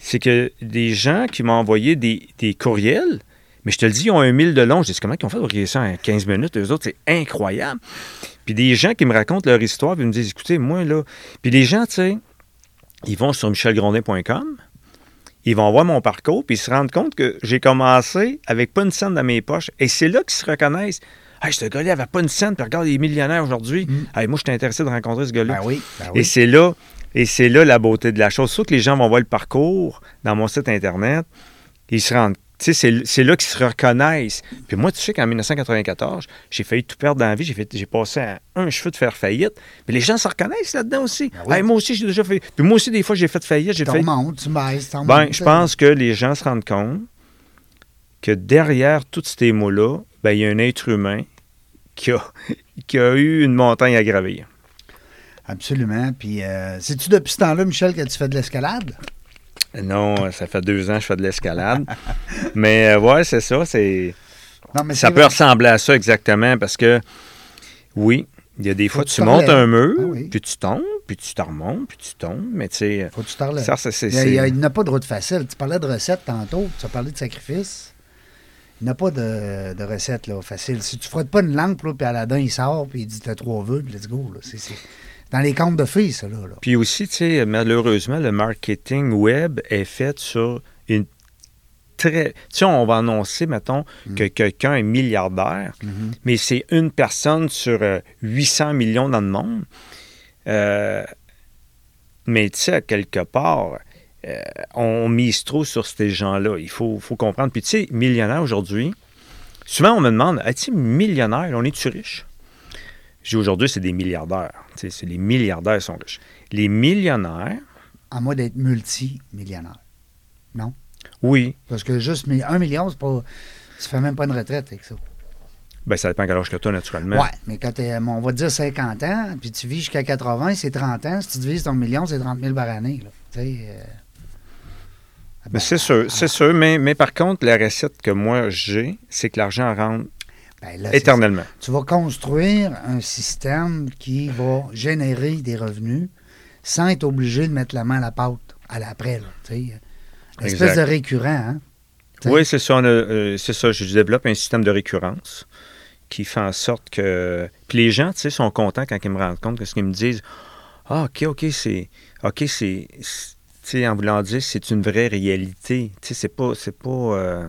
c'est que des gens qui m'ont envoyé des, des courriels, mais je te le dis, ils ont un mille de long. Je dis, comment ils ont fait pour créer ça en 15 minutes? Eux autres, c'est incroyable. Puis des gens qui me racontent leur histoire, puis ils me disent, écoutez, moi, là... Puis les gens, tu sais, ils vont sur michelgrondin.com, ils vont voir mon parcours, puis ils se rendent compte que j'ai commencé avec pas une scène dans mes poches. Et c'est là qu'ils se reconnaissent. Hey, ce gars-là avait pas une scène, puis regarde, il est millionnaire aujourd'hui. Mm. Hey, moi, je suis intéressé de rencontrer ce gars-là. Ben oui, ben Et oui. c'est là, et c'est là la beauté de la chose. Sauf que les gens vont voir le parcours dans mon site Internet, ils se rendent. C'est- là qu'ils se reconnaissent. Puis moi, tu sais qu'en 1994, j'ai failli tout perdre dans la vie. J'ai, passé à un cheveu de faire faillite. Mais les gens se reconnaissent là-dedans aussi. Ben oui. Hey, moi aussi, j'ai déjà fait. Puis moi aussi, des fois, j'ai fait faillite. J'ai Tu fait. tu. Ben, je pense que les gens se rendent compte que derrière tous ces mots-là, ben, il y a un être humain qui a, (laughs) qui a eu une montagne à gravir. Absolument. Puis, euh, c'est-tu depuis ce temps-là, Michel, que tu fais de l'escalade? Non, ça fait deux ans que je fais de l'escalade. (laughs) Mais euh, ouais, c'est ça. C'est, Non, mais ça peut vrai. ressembler à ça exactement parce que, oui, il y a des fois, tu tu te montes un mur, Ah oui. puis tu tombes, puis tu te remontes, puis tu tombes. Mais tu sais, Faut que tu ça, c'est, Il a- a- n'y a pas de route facile. Tu parlais de recettes tantôt, tu as parlé de sacrifice. Il n'y a pas de, de recette là, facile. Si tu frottes pas une là, puis Aladdin, il sort, puis il dit T'as trois vœux, puis let's go. C'est dans les contes de filles, ça. Là, là. Puis aussi, tu sais, malheureusement, le marketing web est fait sur une très. Tu sais, on va annoncer, mettons, que quelqu'un est milliardaire, Mhm. mais c'est une personne sur euh, 800 millions dans le monde. Euh, mais tu sais, quelque part, euh, on mise trop sur ces gens-là. Il faut, faut comprendre. Puis tu sais, millionnaire aujourd'hui, souvent on me demande, es-tu millionnaire? On est-tu riche? Dis aujourd'hui, c'est des milliardaires. C'est les milliardaires qui sont riches. Les millionnaires, À moins d'être multimillionnaire. oui, Parce que juste un million, c'est pas. Tu fais même pas une retraite avec ça. ben ça dépend quel âge que tu as, naturellement. Ouais, mais quand t'es, on va dire 50 ans, puis tu vis jusqu'à 80, c'est 30 ans. Si tu divises ton million, c'est 30 000 par année. Là. Euh, Mais c'est sûr, c'est sûr. Mais, mais par contre, la recette que moi j'ai, c'est que l'argent rentre ben là, éternellement. tu vas construire un système qui va générer des revenus sans être obligé de mettre la main à la pâte à l'après. espèce de récurrent. Hein? Oui, c'est ça. euh, c'est ça. Je développe un système de récurrence qui fait en sorte que. Puis les gens, tu sais, sont contents quand ils me rendent compte que ce qu'ils me disent. Ah, OK, OK, c'est. OK, c'est. c'est- Tu sais, en voulant dire, c'est une vraie réalité. Tu sais, c'est pas. C'est pas. euh,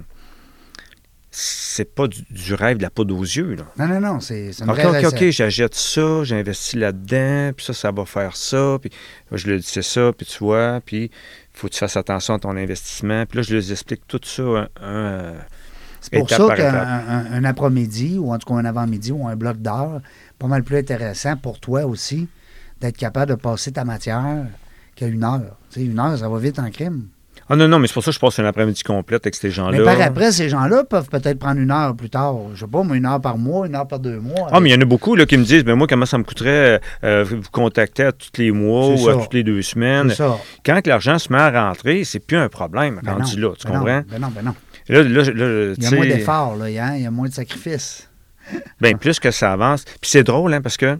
c'est pas du, du rêve de la poudre aux yeux, là. Non, non, non, c'est une OK, vraie OK. OK, j'achète ça, j'investis là-dedans, puis ça, ça va faire ça, puis je le dis, c'est ça, puis tu vois, puis il faut que tu fasses attention à ton investissement. Puis là, je les explique tout ça, un, un, euh, C'est pour ça qu'un après-midi, ou en tout cas un avant-midi, ou un bloc d'heure, pas mal plus intéressant pour toi aussi d'être capable de passer ta matière qu'à une heure. Tu sais, une heure, ça va vite en crime. Ah non, non, mais c'est pour ça que je passe une après-midi complète avec ces gens-là. Mais par après, ces gens-là peuvent peut-être prendre une heure plus tard. Je sais pas, moi, une heure par mois, une heure par deux mois. Ah, mais il y en a beaucoup là, qui me disent, ben moi, comment ça me coûterait euh, vous contacter à tous les mois ou à toutes les deux semaines? Ça. Quand l'argent se met à rentrer, c'est plus un problème Ben rendu non, là, tu ben non, comprends? Ben non, ben non. Là, là, là, Il y a moins d'efforts, là, hein, il y a moins de sacrifices. (laughs) Ben, plus que ça avance. Puis c'est drôle, hein, parce que, tu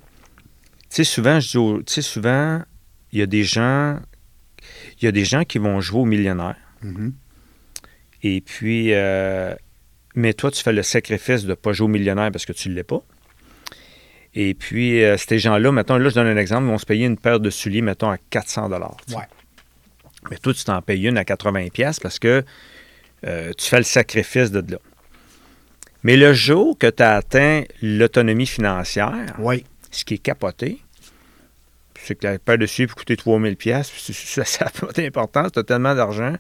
sais, souvent, je dis, tu sais, souvent, il y a des gens, il y a des gens qui vont jouer au millionnaire. Mhm. Et puis, euh, mais toi, tu fais le sacrifice de ne pas jouer au millionnaire parce que tu ne l'es pas. Et puis, euh, ces gens-là, mettons, là, je donne un exemple, ils vont se payer une paire de souliers, mettons, à 400 tu sais. Ouais. Mais toi, tu t'en payes une à 80 pièces parce que euh, tu fais le sacrifice de là. Mais le jour que tu as atteint l'autonomie financière, ce qui est capoté, c'est que la paire de peut coûter 3000 pièces, ça n'a pas d'importance, tu as tellement d'argent.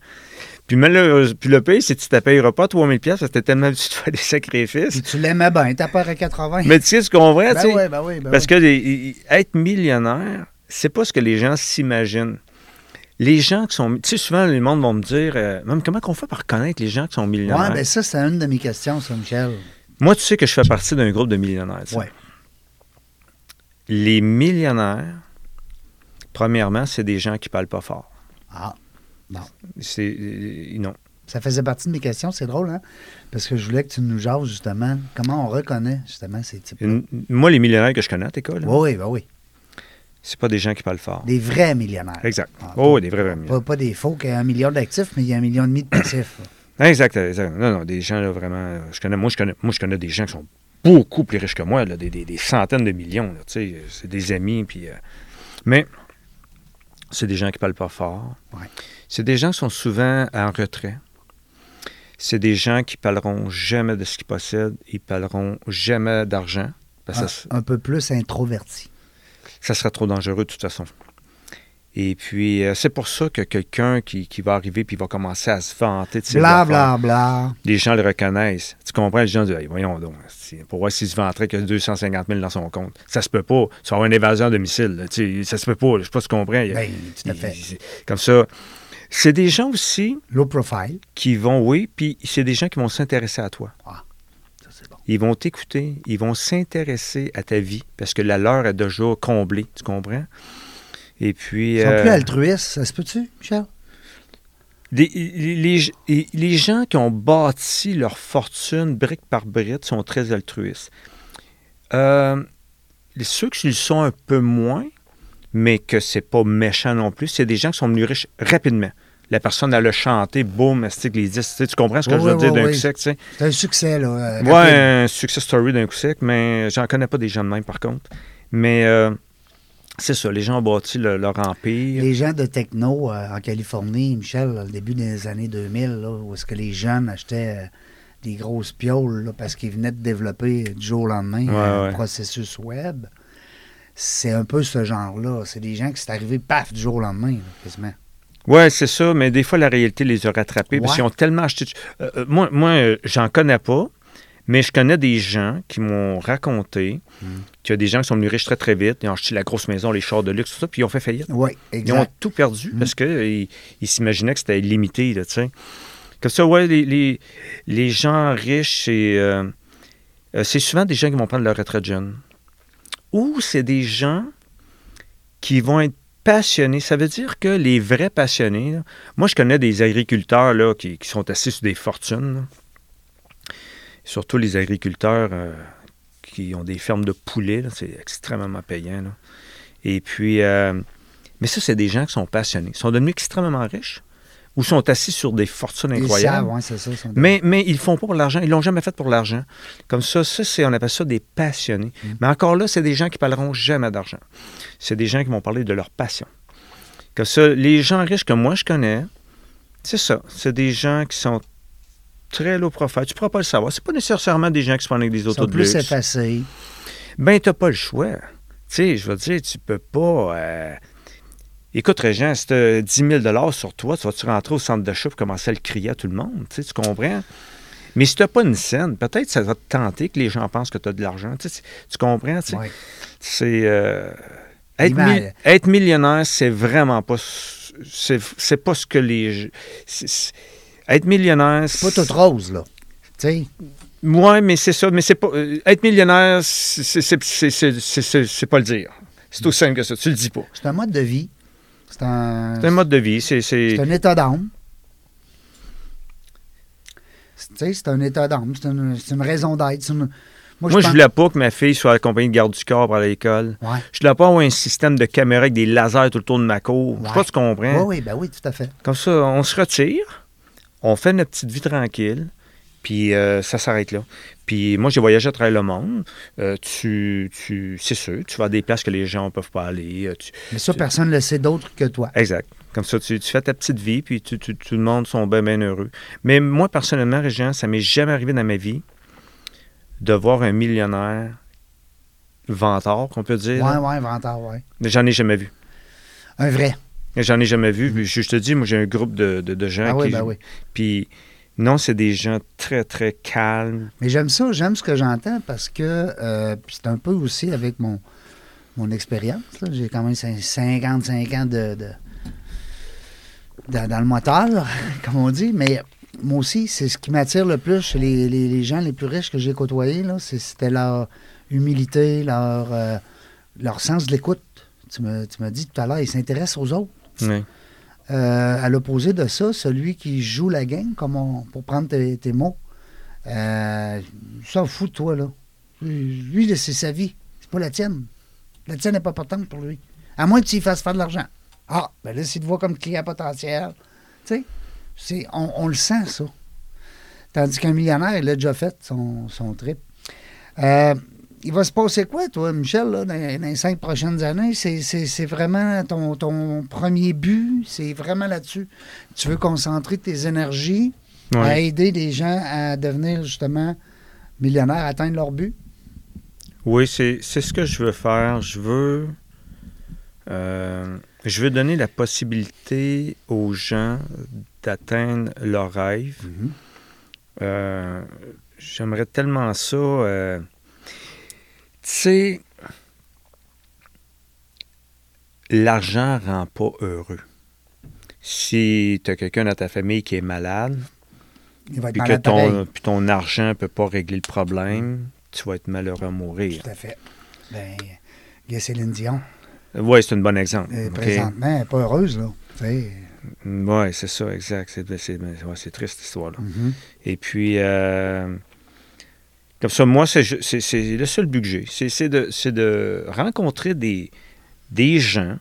Puis malheureusement, puis le pire, c'est que tu ne payeras pas 3000 pièces parce que tu tellement habitué de faire des sacrifices. Puis tu l'aimais bien, t'as peur à 80. Mais tu sais ce qu'on voit, ben tu sais, oui, ben oui, ben parce oui. que les- être millionnaire, c'est pas ce que les gens s'imaginent. Les gens qui sont... Tu sais, souvent, les monde vont me dire, euh, même comment qu'on fait pour reconnaître les gens qui sont millionnaires? Ouais, ben ça, c'est une de mes questions, ça, Michel. Moi, tu sais que je fais partie d'un groupe de millionnaires. tu. Ouais. Les millionnaires, premièrement, c'est des gens qui parlent pas fort. Ah, C'est euh, non. ça faisait partie de mes questions, c'est drôle, hein? Parce que je voulais que tu nous jases, justement, comment on reconnaît, justement, ces types Une- Moi, les millionnaires que je connais, t'es quoi, là? Oui, oui, ben oui. C'est pas des gens qui parlent fort. Des vrais millionnaires. Exact. Ah, oh, des vrais, vrais millionnaires. Pas, pas des faux qui ont un million d'actifs, mais il y a un million et demi de passifs. (coughs) Exact, exact. Non, non, des gens là, vraiment. euh, Je connais, moi, je connais, moi, je connais des gens qui sont beaucoup plus riches que moi, là, des, des- des centaines de millions. là, tu sais, c'est des amis. Puis, euh, mais c'est des gens qui parlent pas fort. Ouais. C'est des gens qui sont souvent en retrait. C'est des gens qui parleront jamais de ce qu'ils possèdent. Ils parleront jamais d'argent. Un, un peu plus introverti. ça serait trop dangereux de toute façon. Et puis, euh, c'est pour ça que quelqu'un qui, qui va arriver puis va commencer à se vanter de ses Bla, affaires, bla, bla. les gens le reconnaissent. Tu comprends? Les gens disent, Hey, voyons donc, pour voir s'il se vanterait qu'il y a 250 000 dans son compte. Ça se peut pas. Ça va avoir une évasion à domicile. là. Ça se peut pas. Je sais pas si tu comprends. Il Ben, tout à fait. il- comme ça. C'est des gens aussi Low profile. qui vont, oui, puis c'est des gens qui vont s'intéresser à toi. Ça, c'est bon. Ils vont t'écouter, ils vont s'intéresser à ta vie parce que la leur est déjà comblée. Tu comprends? Et puis. Ils sont euh, plus altruistes, ça se peut-tu, Michel? Des- les, les- les gens qui ont bâti leur fortune brique par brique sont très altruistes. Euh, les- ceux qui le sont un peu moins, mais que c'est pas méchant non plus, c'est des gens qui sont devenus riches rapidement. La personne, elle a chanté, boum, stick les 10. Tu, comprends ce que Oui, je veux oui, dire d'un oui. coup sec? C'est un succès, là. euh, Ouais, rapide. un success story d'un coup sec, mais j'en connais pas des gens de même, par contre. Mais euh, c'est ça, les gens ont bâti le- leur empire. Les gens de techno euh, en Californie, Michel, au début des années 2000, là, où est-ce que les jeunes achetaient euh, des grosses pioles là, parce qu'ils venaient de développer du jour au lendemain Ouais, un ouais. processus web. C'est un peu ce genre-là. C'est des gens qui sont arrivés, paf, du jour au lendemain, quasiment. Oui, c'est ça, mais des fois, la réalité les a rattrapés parce qu'ils ont tellement acheté. Euh, moi, moi j'en connais pas, mais je connais des gens qui m'ont raconté Mm. qu'il y a des gens qui sont venus riches très, très vite. Ils ont acheté la grosse maison, les chars de luxe, tout ça, puis ils ont fait faillite. Oui, Ils ont tout perdu Mm. parce qu'ils ils s'imaginaient que c'était limité, là, tu sais. Comme ça, ouais, les, les, les gens riches, c'est, euh, euh, c'est souvent des gens qui vont prendre leur retraite jeune. Ou c'est des gens qui vont être passionnés. Ça veut dire que les vrais passionnés, là, moi, je connais des agriculteurs là, qui, qui sont assis sur des fortunes. là. Surtout les agriculteurs euh, qui ont des fermes de poulets. C'est extrêmement payant. là. Et puis, euh, mais ça, c'est des gens qui sont passionnés. Ils sont devenus extrêmement riches ou sont assis sur des fortunes Ils incroyables. savent, ouais, c'est ça. ils Mais, mais ils le font pas pour l'argent. Ils l'ont jamais fait pour l'argent. Comme ça, ça c'est, on appelle ça des passionnés. Mm. Mais encore là, c'est des gens qui parleront jamais d'argent. C'est des gens qui vont parler de leur passion. Comme ça, les gens riches que moi je connais, c'est ça. C'est des gens qui sont très low profile. Tu pourras pas le savoir. C'est pas nécessairement des gens qui se prennent avec des Ils autos sont de plus luxe. effacés. Ben, t'as pas le choix. Tu sais, je veux dire, tu peux pas. euh, Écoute, Régent, si tu as 10 000 sur toi, tu vas-tu rentrer au centre d'achat pour commencer à le crier à tout le monde? Tu sais, tu comprends? Mais si tu n'as pas une scène, peut-être ça va te tenter que les gens pensent que tu as de l'argent. Tu, sais, tu comprends? tu sais? Ouais. C'est. euh, être, L'image. mi- être millionnaire, c'est vraiment pas. C'est, pas ce que les. Être millionnaire. C'est pas toute rose, là. Tu sais, Oui, mais c'est ça. Mais c'est pas. euh, être millionnaire, c'est, c'est, c'est, c'est- c'est- c'est- c'est- c'est pas le dire. C'est aussi simple que ça. Tu le dis pas. c'est un mode de vie. C'est un, C'est un mode de vie. C'est, c'est... c'est un état d'âme. C'est- Tu sais, c'est un état d'âme. C'est une, c'est une raison d'être. Une- Moi, Moi, je pense- voulais pas que ma fille soit accompagnée de garde du corps pour aller à l'école. Ouais. Je voulais pas avoir un système de caméra avec des lasers tout le tour de ma cour. Je sais pas si tu comprends. Oui, oui, ben oui, tout à fait. Comme ça, on se retire, on fait notre petite vie tranquille, puis euh, ça s'arrête là. Puis moi, j'ai voyagé à travers le monde. Euh, tu, tu, c'est sûr, tu vas à des places que les gens ne peuvent pas aller. euh, tu- Mais ça, personne ne le sait d'autre que toi. Exact. Comme ça, tu, tu fais ta petite vie, puis tout le monde sont bien, bien heureux. Mais moi, personnellement, Régent, ça m'est jamais arrivé dans ma vie de voir un millionnaire vantard, qu'on peut dire. Ouais, là. ouais, Vantard. Mais j'en ai jamais vu. Un vrai. J'en ai jamais vu. Je, je te dis, moi, j'ai un groupe de, de- de gens Ah oui, qui. ben oui. Puis non, c'est des gens très, très calmes. Mais j'aime ça, j'aime ce que j'entends parce que euh, c'est un peu aussi avec mon, mon expérience. J'ai quand même cin- 55 ans de, de- dans, dans le moteur, (laughs) comme on dit. Mais moi aussi, c'est ce qui m'attire le plus chez les, les- les gens les plus riches que j'ai côtoyés. C'était leur humilité, leur, euh, leur sens de l'écoute. Tu m'as dit tout à l'heure, ils s'intéressent aux autres. Euh, à l'opposé de ça, celui qui joue la game, comme on- pour prendre tes, mots, euh, s'en fout de toi, là. Lui, c'est sa vie. C'est pas la tienne. La tienne n'est pas importante pour lui. À moins que tu fasses faire de l'argent. Ah, ben là, s'il te voit comme client potentiel, tu sais, on le sent, ça. Tandis qu'un millionnaire, il a déjà fait son, son trip. Euh, il va se passer quoi, toi, Michel, là, dans, dans les cinq prochaines années? C'est, c'est- c'est vraiment ton, ton premier but? C'est vraiment là-dessus? Tu veux concentrer tes énergies à aider les gens à devenir, justement, millionnaires, à atteindre leur but? Oui, c'est c'est ce que je veux faire. Je veux. euh, je veux donner la possibilité aux gens d'atteindre leurs rêves. Euh, J'aimerais tellement ça. euh, sais, l'argent rend pas heureux. Si tu as quelqu'un dans ta famille qui est malade, puis que ton, puis ton argent ne peut pas régler le problème, tu vas être malheureux à mourir. Tout à fait. Ben, il y a Céline Dion. Oui, c'est un bon exemple. Présentement, elle n'est pas heureuse, là. Oui, c'est ça, exact. C'est ouais, triste, cette histoire-là. Mhm. Et puis, euh, comme ça, moi, c'est le seul but que j'ai. C'est de, rencontrer des, des gens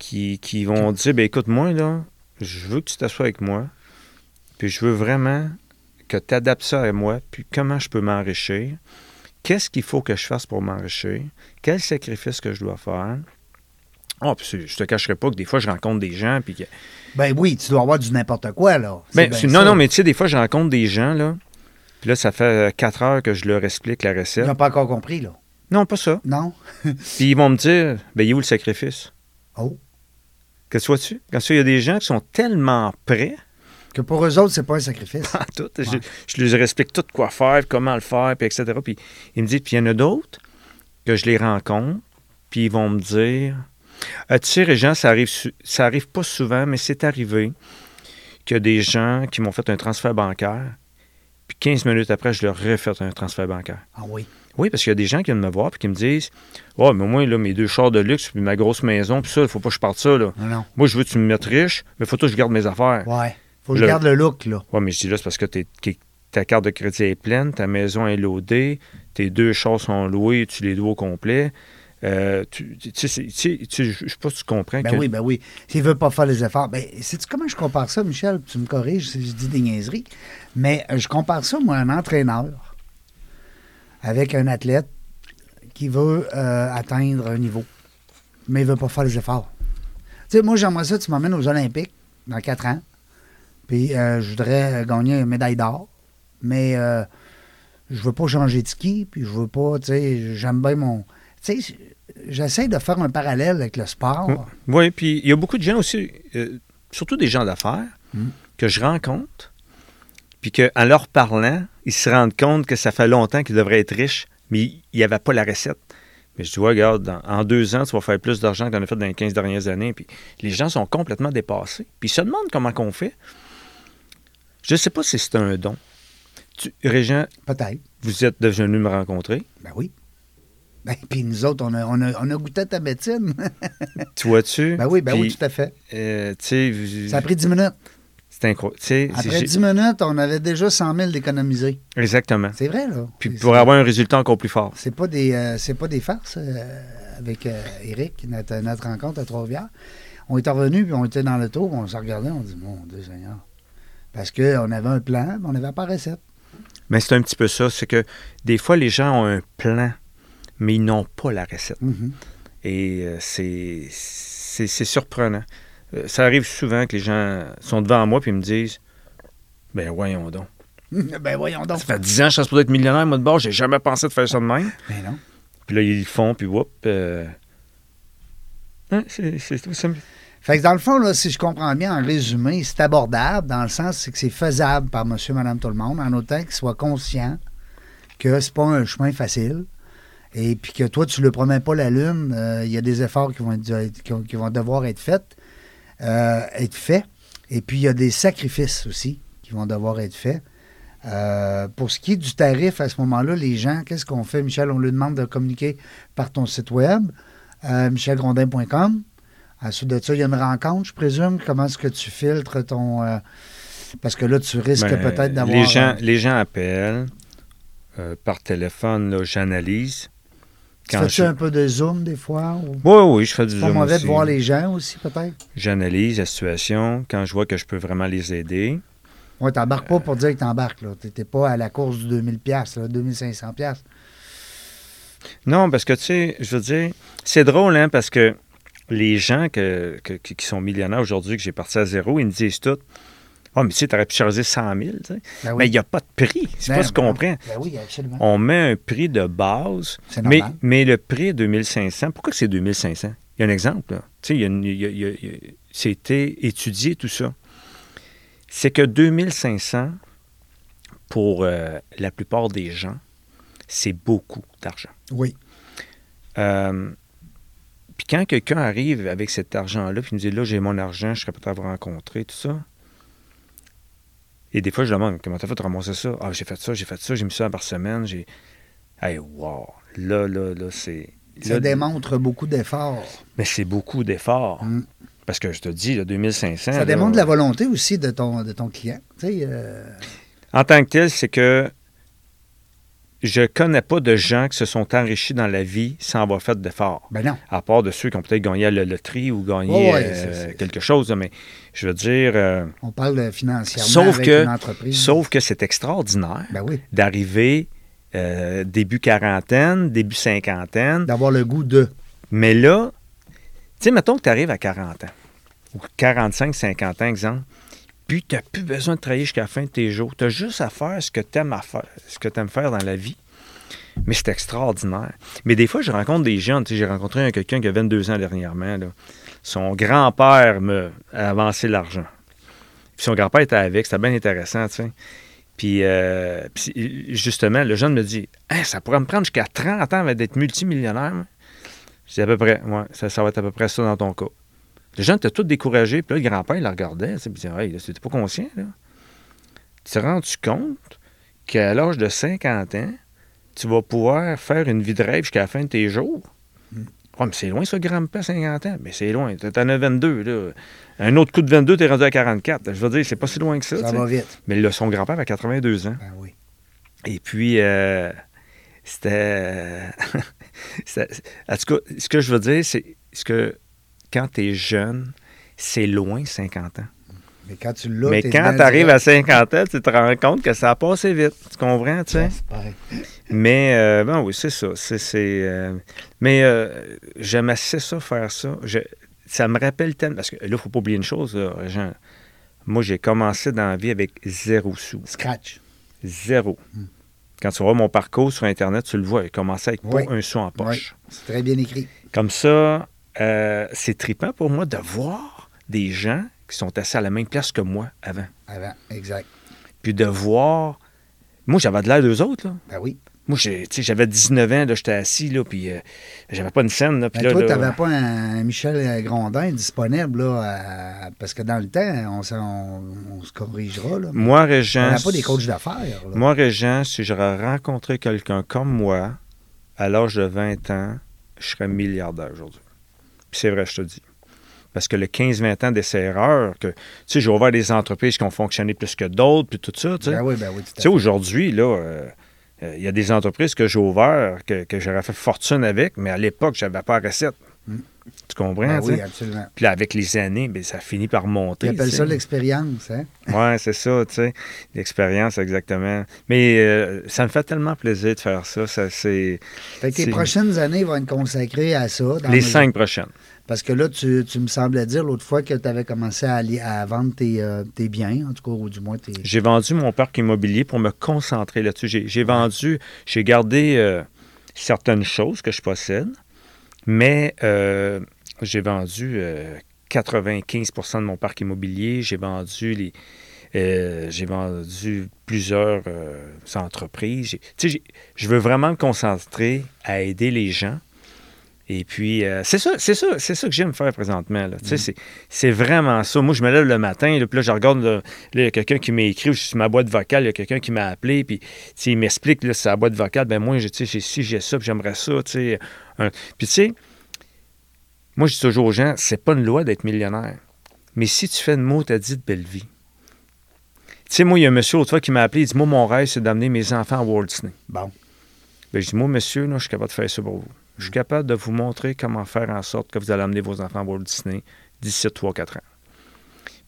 qui, qui vont dire, ben écoute, moi, là, je veux que tu t'assoies avec moi, puis je veux vraiment que tu adaptes ça à moi, puis comment je peux m'enrichir, qu'est-ce qu'il faut que je fasse pour m'enrichir, quel sacrifice que je dois faire. Oh, puis je te cacherai pas que des fois, je rencontre des gens, puis que, Ben oui, tu dois avoir du n'importe quoi, là. Ben, non, non, mais tu sais, des fois, je rencontre des gens, là, puis là, ça fait euh, quatre heures que je leur explique la Ils recette. n'ont pas encore compris, là. Non, pas ça. Non? (laughs) Puis ils vont me dire, ben, il est où le sacrifice? Oh. Que tu vois-tu? Quand ça, il y a des gens qui sont tellement prêts Que pour eux autres, c'est pas un sacrifice. (laughs) à tout. Je, Ouais. je leur explique tout quoi faire, comment le faire, puis etc. Puis ils me disent, puis il y en a d'autres que je les rencontre, puis ils vont me dire, Ah, tu sais, Régent, ça arrive, ça arrive pas souvent, mais c'est arrivé qu'il y a des gens qui m'ont fait un transfert bancaire, puis 15 minutes après, je leur refait un transfert bancaire. Ah oui? Oui, parce qu'il y a des gens qui viennent me voir puis qui me disent Ouais, mais moi, là, mes deux chars de luxe, puis ma grosse maison, puis ça, il faut pas que je parte ça. Là. Non, non. Moi, je veux que tu me mettes riche, mais il faut que je garde mes affaires. Ouais. Faut que je garde le look, là. Ouais, mais je dis là, c'est parce que t'es- que ta carte de crédit est pleine, ta maison est loadée, tes deux chars sont loués, tu les dois au complet. Euh, tu, tu, tu sais, tu je sais pas si tu comprends Ben que. oui, ben oui. S'il veut pas faire les efforts. Ben, sais-tu comment je compare ça, Michel? Tu me corriges si je dis des niaiseries. Mais euh, je compare ça, moi, un entraîneur avec un athlète qui veut euh, atteindre un niveau, mais il veut pas faire les efforts. Tu sais, moi, j'aimerais ça, tu m'emmènes aux Olympiques dans quatre ans, puis euh, je voudrais gagner une médaille d'or, mais je veux pas changer de ski, puis je veux pas, tu sais, j'aime bien mon... Tu sais, j'essaie de faire un parallèle avec le sport. Oui, puis il y a beaucoup de gens aussi, euh, surtout des gens d'affaires, Mm. que je rencontre, puis qu'en leur parlant, ils se rendent compte que ça fait longtemps qu'ils devraient être riches, mais il n'y avait pas la recette. Mais je dis, ouais, regarde, dans- en deux ans, tu vas faire plus d'argent que tu en as fait dans les 15 dernières années. Puis les gens sont complètement dépassés. Puis ils se demandent comment qu'on fait. Je ne sais pas si c'est un don. Tu, Régent, Peut-être. vous êtes devenu me rencontrer. Ben oui. Ben, (laughs) puis nous autres, on a, on a, on a goûté à ta médecine. (laughs) Tu vois-tu? ben oui, ben oui, tout à fait. euh, Ça a pris 10 minutes. c'est incroyable. Après j'ai- 10 minutes, on avait déjà 100 000 d'économisés. Exactement. C'est vrai, là. Puis pour avoir un résultat encore plus fort. C'est pas des euh, c'est pas des farces euh, avec Eric, notre, notre rencontre à Trois-Rivières. On est revenu puis on était dans le tour, on se regardait, on dit Mon Dieu Seigneur. Parce qu'on avait un plan, mais on n'avait pas recette. Mais c'est un petit peu ça. C'est que des fois, les gens ont un plan, mais ils n'ont pas la recette. Mhm. Et euh, c'est surprenant. Euh, ça arrive souvent que les gens sont devant moi et me disent Ben voyons donc. (laughs) ben voyons donc. Ça fait 10 ans que je suis supposé être millionnaire, moi de bord, j'ai jamais pensé de faire ça de même. Ben non. Puis là, ils le font, puis whoop. euh, hein, c'est tout simple. Fait que dans le fond, là, si je comprends bien, en résumé, c'est abordable dans le sens que c'est faisable par monsieur, madame, tout le monde, en autant qu'il soit conscient que c'est pas un chemin facile. Et puis que toi, tu ne le promets pas la lune, euh, il y a des efforts qui vont, être- qui, qui vont devoir être faits, euh, être faits. Et puis il y a des sacrifices aussi qui vont devoir être faits. Euh, pour ce qui est du tarif, à ce moment-là, les gens, qu'est-ce qu'on fait, Michel? On lui demande de communiquer par ton site web, euh, michelgrondin.com. Ensuite de ça, il y a une rencontre, je présume. Comment est-ce que tu filtres ton. euh, parce que là, tu risques Ben, peut-être d'avoir. Les gens, euh, les gens appellent euh, par téléphone, j'analyse. Tu Quand fais-tu je... un peu de zoom des fois? Ou... Oui, oui, je fais du C'est pas zoom mauvais aussi. de voir les gens aussi, peut-être? J'analyse la situation. Quand je vois que je peux vraiment les aider, Oui, t'embarques pas pour dire que t'embarques. là. T'étais pas à la course du 2000$, piastres, là, 2500$. piastres. Non, parce que tu sais, je veux dire, c'est drôle, hein, parce que les gens que, qui sont millionnaires aujourd'hui, que j'ai parti à zéro, ils me disent tout. Ah, mais tu sais, t'aurais pu charger 100 000, tu sais. Ben oui. Mais il n'y a pas de prix. C'est Ben, pas ce qu'on ben, comprend. Ben oui, absolument. On met un prix de base, C'est mais, normal. mais le prix est 2500. Pourquoi c'est 2500? Il y a un exemple, là. Tu sais, il y a une- il y a- il y a- il y a- c'était étudié, tout ça. C'est que 2500, pour euh, la plupart des gens, c'est beaucoup d'argent. Oui. Euh, puis quand quelqu'un arrive avec cet argent-là, puis nous dit là, j'ai mon argent, je serais vous rencontrer, tout ça. Et des fois, je demande comment t'as fait de ramasser ça? Ah, j'ai fait ça, j'ai fait ça, j'ai mis ça par semaine, j'ai. Hey, wow! Là, là, là, c'est. Ça là, démontre beaucoup d'efforts. Mais c'est beaucoup d'efforts. Mm. Parce que je te dis, là, 2500. Ça là, démontre la volonté aussi de ton, de ton client. Euh, En tant que tel, c'est que je connais pas de gens qui se sont enrichis dans la vie sans avoir fait d'efforts. ben non. à part de ceux qui ont peut-être gagné à la loterie ou gagné ouais, euh, quelque chose. Mais je veux dire, euh, On parle de financièrement Sauf avec que- une entreprise. sauf que c'est extraordinaire Ben oui. d'arriver euh, début quarantaine, début cinquantaine. D'avoir le goût de. Mais là, tu sais, mettons que tu arrives à 40 ans, ou 45, 50 ans, exemple, puis tu n'as plus besoin de travailler jusqu'à la fin de tes jours. Tu as juste à faire ce que tu aimes faire, ce que faire dans la vie. Mais c'est extraordinaire. Mais des fois, je rencontre des sais, J'ai rencontré un- quelqu'un qui a 22 ans dernièrement. Son grand-père me a avancé l'argent. Puis son grand-père était avec. C'était bien intéressant, tu sais. Puis, euh, justement, le jeune me dit Hein, Ça pourrait me prendre jusqu'à 30 ans d'être multimillionnaire. C'est à peu près, ouais, ça va être à peu près ça dans ton cas. Les gens étaient tous découragés, puis là, le grand-père, il le regardait, il disait, hey, là, c'était pas conscient, là. Tu te rends-tu compte qu'à l'âge de 50 ans, tu vas pouvoir faire une vie de rêve jusqu'à la fin de tes jours? Ouais, mais c'est loin, ça, grand-père, 50 ans. Mais c'est loin. T'en as 22, là. Un autre coup de 22, t'es rendu à 44. Je veux dire, c'est pas si loin que ça, Ça va vite. Mais là, son grand-père a 82 ans. Ben oui. Et puis, euh, c'était. (laughs) c'était- en tout cas, ce que je veux dire, c'est ce que quand tu es jeune, c'est loin 50 ans. Mais quand tu l'as, Mais quand tu arrives à direct. 50 ans, tu te rends compte que ça a passé vite. Tu comprends, tu sais? Mais, euh, bon, oui, c'est ça. C'est, euh, mais euh, j'aime assez ça, faire ça. Je- ça me rappelle tellement. Parce que là, il ne faut pas oublier une chose, là, Jean. Moi, j'ai commencé dans la vie avec zéro sou. Scratch. Zéro. Quand tu vois mon parcours sur Internet, tu le vois. J'ai commencé avec Oui. pas un sou en poche. C'est très bien écrit. Comme ça, euh, c'est trippant pour moi de voir des gens qui sont assis à la même place que moi avant. Avant, exact. Puis de voir. Moi, j'avais de l'air d'eux autres, là. Ben oui. Moi, j'avais 19 ans, j'étais assis, là, puis euh, j'avais pas une scène, là. Puis Ben là, toi, là, n'avais pas un Michel Grondin disponible, là, à- parce que dans le temps, on, on, on se corrigera. Là. Moi, on Régent, n'a pas des coachs d'affaires. moi, Régent, si j'aurais rencontré quelqu'un comme moi, à l'âge de 20 ans, je serais milliardaire aujourd'hui. Puis c'est vrai, je te dis. Parce que le 15-20 ans d'essai-erreur, que, tu sais, j'ai ouvert des entreprises qui ont fonctionné plus que d'autres, puis tout ça, tu sais. Ben oui, ben oui, Tu sais, aujourd'hui, là, euh, euh, il y a des entreprises que j'ai ouvertes, que, que j'aurais fait fortune avec, mais à l'époque, je n'avais pas la recette. Tu comprends? Ben oui, absolument. Puis là, avec les années, ben, ça finit par monter. Ils appellent ça l'expérience, hein? (laughs) Oui, c'est ça, tu sais. L'expérience, exactement. Mais euh, ça me fait tellement plaisir de faire ça. ça c'est Fait que tes prochaines années vont être consacrées à ça. dans les cinq prochaines. Parce que là, tu, tu me semblais dire l'autre fois que tu avais commencé à, aller- à vendre tes, euh, tes biens, en tout cas, ou du moins tes. J'ai vendu mon parc immobilier pour me concentrer là-dessus. J'ai, j'ai vendu, j'ai gardé euh, certaines choses que je possède, mais euh, j'ai vendu euh, 95% de mon parc immobilier. J'ai vendu les. euh, j'ai vendu plusieurs euh, entreprises. Je veux vraiment me concentrer à aider les gens. Et puis, euh, c'est ça, c'est ça, c'est ça que j'aime faire présentement. là. Sais, c'est, c'est vraiment ça. Moi, je me lève le matin, là, puis là, je regarde, là, il y a quelqu'un qui m'écrit, je suis sur ma boîte vocale, il y a quelqu'un qui m'a appelé, puis il m'explique, là, la boîte vocale, ben moi, je- tu sais, j'ai ci, j'ai ça, puis j'aimerais ça, tu sais. un- Puis tu sais, moi, je dis toujours aux gens, c'est pas une loi d'être millionnaire. Mais si tu fais une mot, t'as dit de belle vie. Tu sais, moi, il y a un monsieur l'autre fois qui m'a appelé, il dit, moi, mon rêve, c'est d'amener mes enfants à Walt Disney. Bon. Ben, je dis, moi, monsieur, là, je suis capable de faire ça pour vous. Je suis capable de vous montrer comment faire en sorte que vous allez amener vos enfants à Walt Disney d'ici 3-4 ans.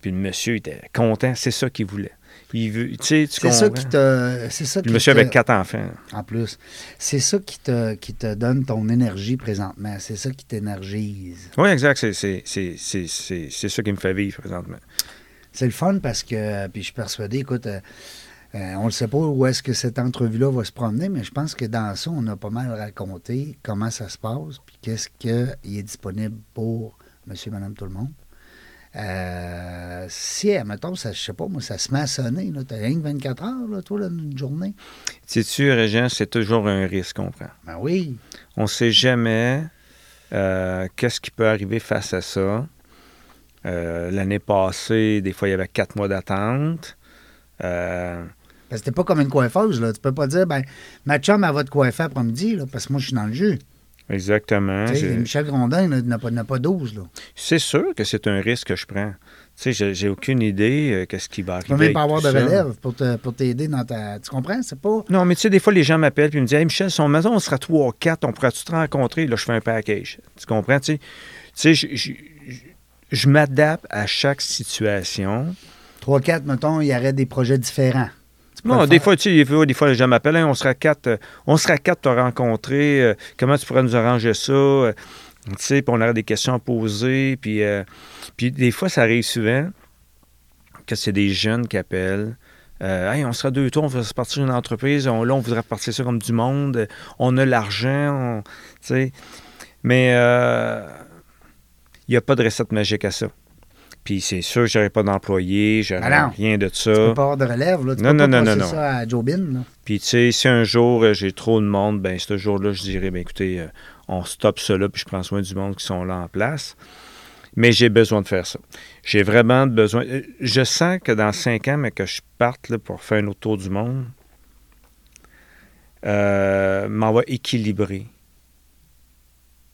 Puis le monsieur était content, c'est ça qu'il voulait. Il veut, tu sais, tu C'est ça qui te. C'est ça Le monsieur te- avec quatre enfants. En plus. C'est ça qui te, qui te donne ton énergie présentement. C'est ça qui t'énergise. Oui, exact. C'est, c'est, c'est, c'est, c'est, c'est ça qui me fait vivre présentement. C'est le fun parce que, puis je suis persuadé, écoute, euh, on ne sait pas où est-ce que cette entrevue-là va se promener, mais je pense que dans ça, on a pas mal raconté comment ça se passe, puis qu'est-ce qui est disponible pour monsieur, madame, tout le monde. Euh, si, admettons, ça, je sais pas, moi, ça se met à sonner, là, t'as rien que 24 heures, là, toi, là, une journée. Sais-tu, Régent, c'est toujours un risque qu'on prend. Ben oui. On ne sait jamais euh, qu'est-ce qui peut arriver face à ça. Euh, l'année passée, des fois, il y avait quatre mois d'attente. Parce que t'es pas comme une coiffeuse, là. Tu peux pas dire, ben, ma chum, elle va te coiffer après-midi, là, parce que moi, je suis dans le jus. exactement. Michel Grondin, n'a pas, pas 12, là. C'est sûr que c'est un risque que je prends. Tu sais, j'ai- aucune idée euh, qu'est-ce qui va Tu peux arriver. même pas avoir de relève pour, te- pour t'aider dans ta. Tu comprends? C'est pas. Non, mais tu sais, des fois, les gens m'appellent et me disent Hey, Michel, son maison, on sera 3 4, on pourra-tu te rencontrer? Là, je fais un package. Tu comprends? Tu sais, tu sais, je, je- je- je m'adapte à chaque situation. 3-4, mettons, il y aurait des projets différents. Tu Non, des fois, tu sais, des fois, les gens m'appellent Hey, on sera quatre, euh, on sera quatre te rencontrer. euh, comment tu pourrais nous arranger ça Euh, Tu sais, puis on aurait des questions à poser. Puis, euh, puis des fois, ça arrive souvent que c'est des jeunes qui appellent. Hey, on sera deux tours, on va se partir d'une entreprise. On, là, on voudrait partir ça comme du monde. On a l'argent. tu sais. Mais euh, il n'y a pas de recette magique à ça. Puis c'est sûr que je pas d'employé, je non. rien de ça. Tu peux pas avoir de relève, là. Tu Non, peux non, pas non, non, non. ça à Jobin. Puis, tu sais, si un jour euh, j'ai trop de monde, ben ce jour-là, je dirais, ben écoutez, euh, on stoppe cela, puis je prends soin du monde qui sont là en place. Mais j'ai besoin de faire ça. J'ai vraiment besoin. euh, Je sens que dans cinq ans, mais que je parte là, pour faire un autre tour du monde, euh, m'en va équilibrer.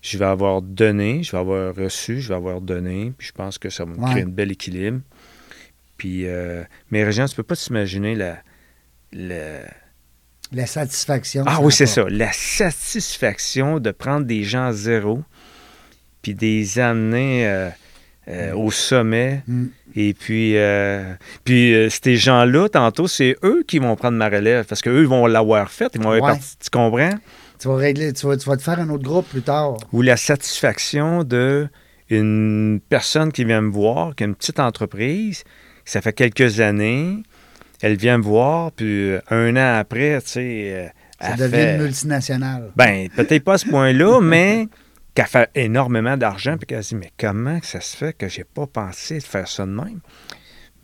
Je vais avoir donné, je vais avoir reçu, je vais avoir donné, puis je pense que ça va me Ouais. créer un bel équilibre. Puis, euh, mais Régent, tu peux pas t'imaginer la, la, La satisfaction. ah oui, c'est ça. La satisfaction de prendre des gens à zéro, puis des amener euh, euh, au sommet. Mm. Et puis, euh, puis euh, ces gens-là, tantôt, c'est eux qui vont prendre ma relève, parce qu'eux vont l'avoir fait. Ils vont avoir Ouais. parti- tu comprends? Tu vas régler, tu vas, tu vas te faire un autre groupe plus tard. Ou la satisfaction de une personne qui vient me voir, qui a une petite entreprise, ça fait quelques années, elle vient me voir, puis euh, un an après, tu sais, euh, Ça devient fait- une multinationale. Ben, peut-être pas à ce point-là, (laughs) mais qu'elle fait énormément d'argent, puis qu'elle se dit, mais comment ça se fait que j'ai pas pensé de faire ça de même?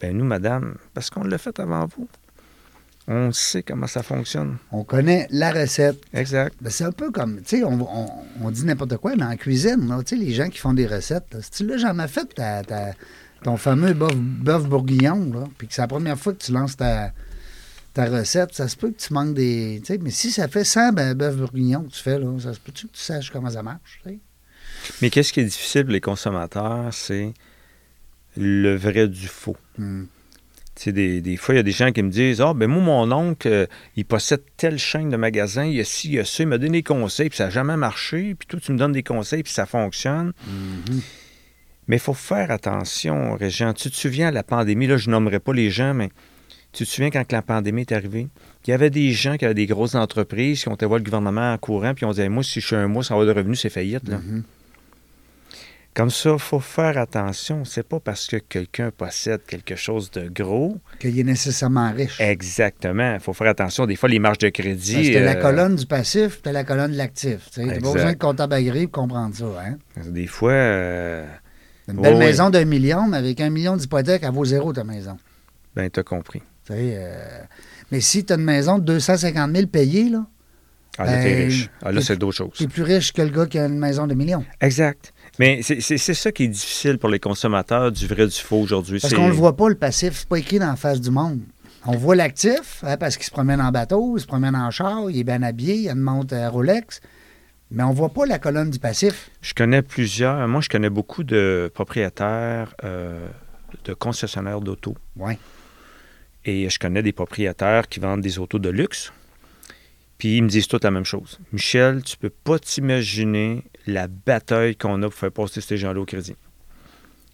Ben, nous, madame, parce qu'on l'a fait avant vous. On sait comment ça fonctionne. On connaît la recette. Exact. Ben, c'est un peu comme, tu sais, on, on- on dit n'importe quoi, mais en cuisine, tu sais, les gens qui font des recettes, là, si tu l'as jamais fait, ta- ta- ton fameux bœuf, bœuf bourguignon, là, puis que c'est la première fois que tu lances ta, ta recette, ça se peut que tu manques des... tu sais, mais si ça fait 100 ben, bœuf bourguignon que tu fais, là, ça se peut-tu que tu saches comment ça marche, tu sais? Mais qu'est-ce qui est difficile pour les consommateurs, c'est le vrai du faux. Hmm. Des, des fois, il y a des gens qui me disent Ah, ben moi, mon oncle, euh, il possède telle chaîne de magasins, il y a ci, il y a ça, il m'a donné des conseils, puis ça n'a jamais marché, puis toi, tu me donnes des conseils, puis ça fonctionne. Mais il faut faire attention, Régent. Tu te souviens, la pandémie, là, je nommerai pas les gens, mais tu te souviens quand la pandémie est arrivée? Il y avait des gens qui avaient des grosses entreprises qui ont été voir le gouvernement en courant, puis on disait Moi, si je suis un mois sans avoir de revenus, c'est faillite. Là. Mhm. Comme ça, il faut faire attention. C'est pas parce que quelqu'un possède quelque chose de gros. Qu'il est nécessairement riche. Exactement. Il faut faire attention. Des fois, les marges de crédit. Parce que la euh, colonne du passif, t'as la colonne de l'actif. Tu n'as pas besoin de comptable agréé pour comprendre ça. Hein? Des fois. euh, Une belle oui. maison d'un million, mais avec un million d'hypothèque, elle vaut zéro ta maison. ben, tu as compris. Euh, Mais si tu as une maison de 250 000 payée, là, Ah, là, t'es Ben, riche. Ah, là, t'es- c'est d'autres choses. tu es plus riche que le gars qui a une maison de millions. Exact. Mais c'est ça qui est difficile pour les consommateurs du vrai du faux aujourd'hui. Parce qu'on ne le voit pas, le passif. C'est pas écrit dans la face du monde. On voit l'actif, hein, parce qu'il se promène en bateau, il se promène en char, il est bien habillé, il a une montre à Rolex. Mais on voit pas la colonne du passif. Je connais plusieurs. Moi, je connais beaucoup de propriétaires euh, de concessionnaires d'auto. Oui. Et je connais des propriétaires qui vendent des autos de luxe. Puis ils me disent toutes la même chose. Michel, tu peux pas t'imaginer la bataille qu'on a pour faire passer ces gens-là au crédit.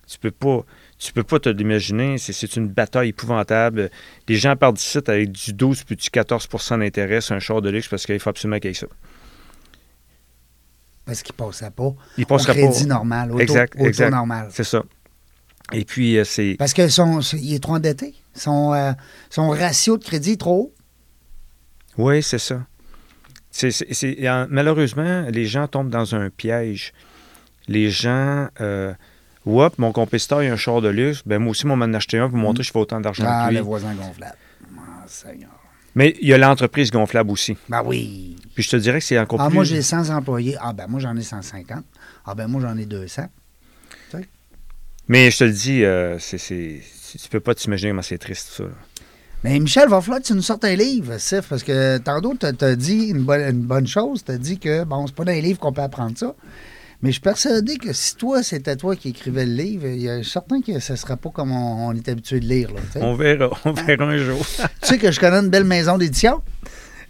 Tu peux pas, tu peux pas te l'imaginer. C'est, une bataille épouvantable. Les gens partent d'ici avec du 12 puis du 14% d'intérêt sur un char de luxe parce qu'il faut absolument qu'il y ait ça. Parce qu'il ne passait pas Ils au passeraient crédit pas. normal, auto, Exact, auto exact. normal. C'est ça. Et puis, euh, c'est. Parce que son, il est trop endetté. Son, euh, son ratio de crédit est trop haut. Oui, c'est ça. C'est, c'est- c'est- en- malheureusement, les gens tombent dans un piège. Les gens, euh, Oups, mon compétiteur, il a un char de luxe. Ben, moi aussi, moi, m'en acheter un pour montrer que je fais autant d'argent Ah, que lui. le voisin gonflable. Ah, Seigneur. Mais il y a l'entreprise gonflable aussi. Ben oui. Puis je te dirais que c'est encore Ah, plus. moi, j'ai 100 employés. Ah, ben moi, j'en ai 150. Ah, ben moi, j'en ai 200. Mais je te le dis, euh, c'est, c'est- tu peux pas t'imaginer comment c'est triste, ça. Mais Michel, va falloir que tu nous sortes un livre, Sif, parce que tantôt, tu as dit une bonne, une bonne chose. Tu as dit que, bon, c'est pas dans les livres qu'on peut apprendre ça. Mais je suis persuadé que si toi, c'était toi qui écrivais le livre, il y a certain que ce ne serait pas comme on, on est habitué de lire. Là. On verra, (laughs) on verra un jour. (laughs) Tu sais que je connais une belle maison d'édition?